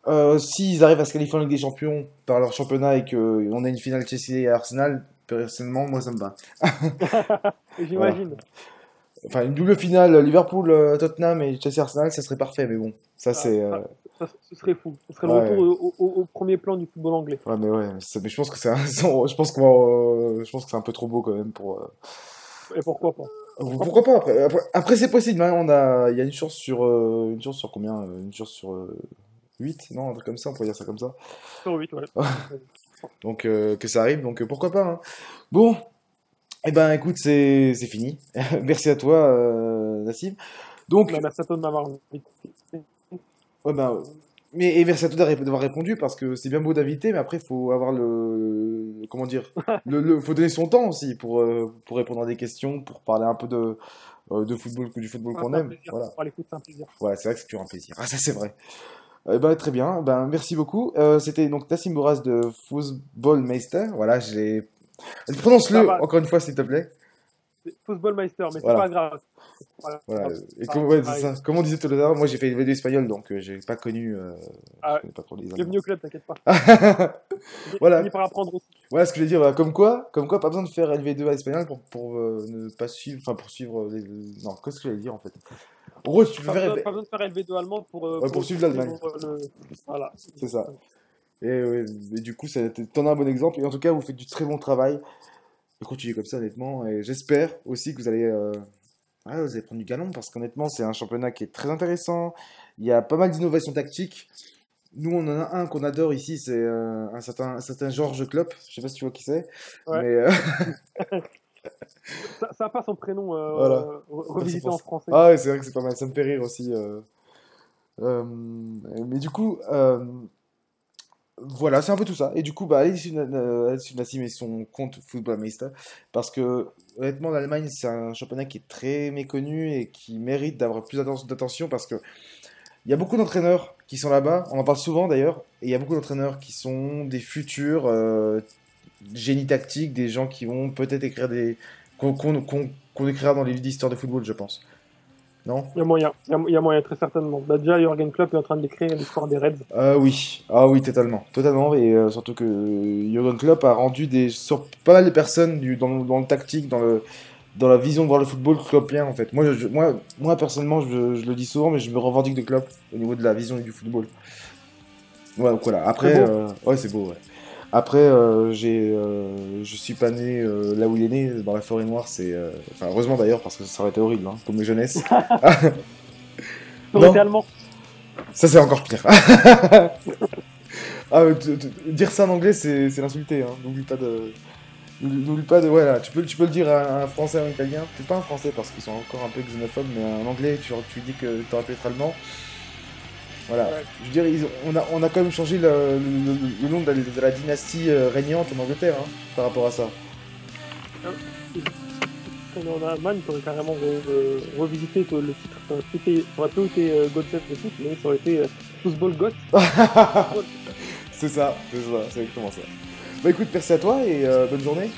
euh, s'ils arrivent à se qualifier en Ligue des Champions par leur championnat et qu'on a une finale Chelsea et Arsenal, personnellement, moi, ça me va. [laughs] [laughs] J'imagine. Enfin, une double finale Liverpool, euh, Tottenham et Chelsea Arsenal, ça serait parfait. Mais bon, ça, c'est. euh, Ça, ce serait fou. Ce serait Ouais. le retour au, au- au premier plan du football anglais. Ouais, mais ouais. Mais je pense que c'est. un- [laughs] Je pense qu'on euh, Je pense que c'est un peu trop beau quand même pour. euh, Et pourquoi pas Pourquoi pas après, après, après, c'est possible, hein, on a, il y a une chance sur, une chance sur combien Une chance sur euh, 8 Non, un truc comme ça, on pourrait dire ça comme ça. Sur 8, ouais. [laughs] Donc que ça arrive, donc pourquoi pas. hein. Bon, eh ben écoute, c'est c'est fini. [laughs] Merci à toi, euh, Nassim. Donc, Bah, merci à toi de m'avoir ouais, ben, mais et merci à toi d'avoir répondu parce que c'est bien beau d'inviter, mais après il faut avoir le, comment dire, [laughs] le, le- faut donner son temps aussi pour euh, pour répondre à des questions, pour parler un peu de euh, de football, du football qu'on aime. plaisir. Voilà. Parler foot, c'est un plaisir. Ouais, c'est vrai que c'est toujours un plaisir. Ah, ça, c'est vrai. Eh ben, très bien. Ben, merci beaucoup. Euh, C'était donc Nassim Bourras de Football Meister. Voilà, je l'ai Prononce-le encore une fois, s'il te plaît. Footballmeister, mais Voilà. c'est pas grave. Voilà. Voilà. Et comme, ouais, c'est pareil. ça. Comme on disait tout à l'heure, moi j'ai fait une vidéo espagnole, donc euh, j'ai pas connu. Euh, Ah, je pas trop les Bienvenue au club, t'inquiète pas. [laughs] Voilà. par apprendre aussi. Voilà ce que je veux dire. voilà. Comme quoi, comme quoi, pas besoin de faire LV2 à espagnol pour, pour euh, ne pas suivre, enfin pour suivre les. Non, qu'est-ce que j'allais dire en fait? En gros, tu peux Pas faire. besoin, pas besoin de faire LV2 allemand pour, euh, Ouais, pour suivre l'Allemagne. le- Voilà. C'est ça. Et, ouais, et du coup, t'en as un bon exemple. Et en tout cas, vous faites du très bon travail. Et continuez comme ça, honnêtement. Et j'espère aussi que vous allez, euh, vous allez prendre du galon parce qu'honnêtement, c'est un championnat qui est très intéressant. Il y a pas mal d'innovations tactiques. Nous, on en a un qu'on adore ici, c'est euh, un certain, un certain Georges Klopp. Je sais pas si tu vois qui c'est. Ouais. Mais euh, [laughs] Ça, ça a pas son prénom euh, Voilà. re- revisité en français. Ah ouais, c'est vrai que c'est pas mal, ça me fait rire aussi. euh. Euh, mais du coup, euh, voilà, c'est un peu tout ça. Et du coup, bah, sur Nassim et son compte Football parce que honnêtement, l'Allemagne, c'est un championnat qui est très méconnu et qui mérite d'avoir plus d'atten- d'attention parce que il y a beaucoup d'entraîneurs qui sont là-bas, on en parle souvent d'ailleurs, et il y a beaucoup d'entraîneurs qui sont des futurs euh, génies tactiques, des gens qui vont peut-être écrire des. qu'on écrira dans les livres d'histoire de football, je pense. Non Il y a moyen, il y a, il y a moyen très certainement. Bah, déjà, Jürgen Klopp est en train d'écrire l'histoire des Reds. Ah oui, ah oui, totalement, totalement, et euh, surtout que Jurgen Klopp a rendu des sur pas mal de personnes du, dans, le- dans le tactique, dans le dans la vision de voir le football kloppien en fait. Moi, je, moi, moi personnellement, je, je le dis souvent, mais je me revendique de Klopp au niveau de la vision du football. Ouais, donc voilà. Après, euh, ouais, c'est beau. Ouais. Après, euh, j'ai, euh, je suis pas né euh, là où il est né, dans la forêt noire. C'est, enfin, heureusement d'ailleurs, parce que ça aurait été horrible, hein, pour mes jeunesses. Ça [laughs] [laughs] Non. allemand. Ça, c'est encore pire. [laughs] ah, dire ça en anglais, c'est c'est l'insulter. Hein. N'oublie pas de. N'oublie pas de. Voilà, tu peux, tu peux le dire à un français ou un italien. Peut-être pas un français parce qu'ils sont encore un peu xénophobes, mais un anglais, tu, tu lui dis que tu aurais pu être allemand. Voilà. Ouais. Je veux dire, ils ont- on, a, on a quand même changé le, le- le- le nom de la, de la dynastie euh, régnante en Angleterre hein, par rapport à ça. On est en Allemagne, tu aurais carrément re- le titre. Ça aurait plus été, euh, God Save the Foot, mais ça aurait été euh, Football God. [laughs] c'est ça, c'est ça, c'est exactement ça. Bah écoute, merci à toi et euh, bonne journée.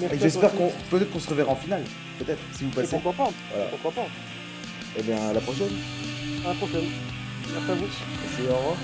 Merci Et j'espère qu'on peut-être qu'on se reverra en finale. Peut-être, si vous aussi. Et passez. pourquoi pas Voilà. Pourquoi pas Et bien, à la prochaine. À la prochaine. Merci à vous. Merci, au revoir.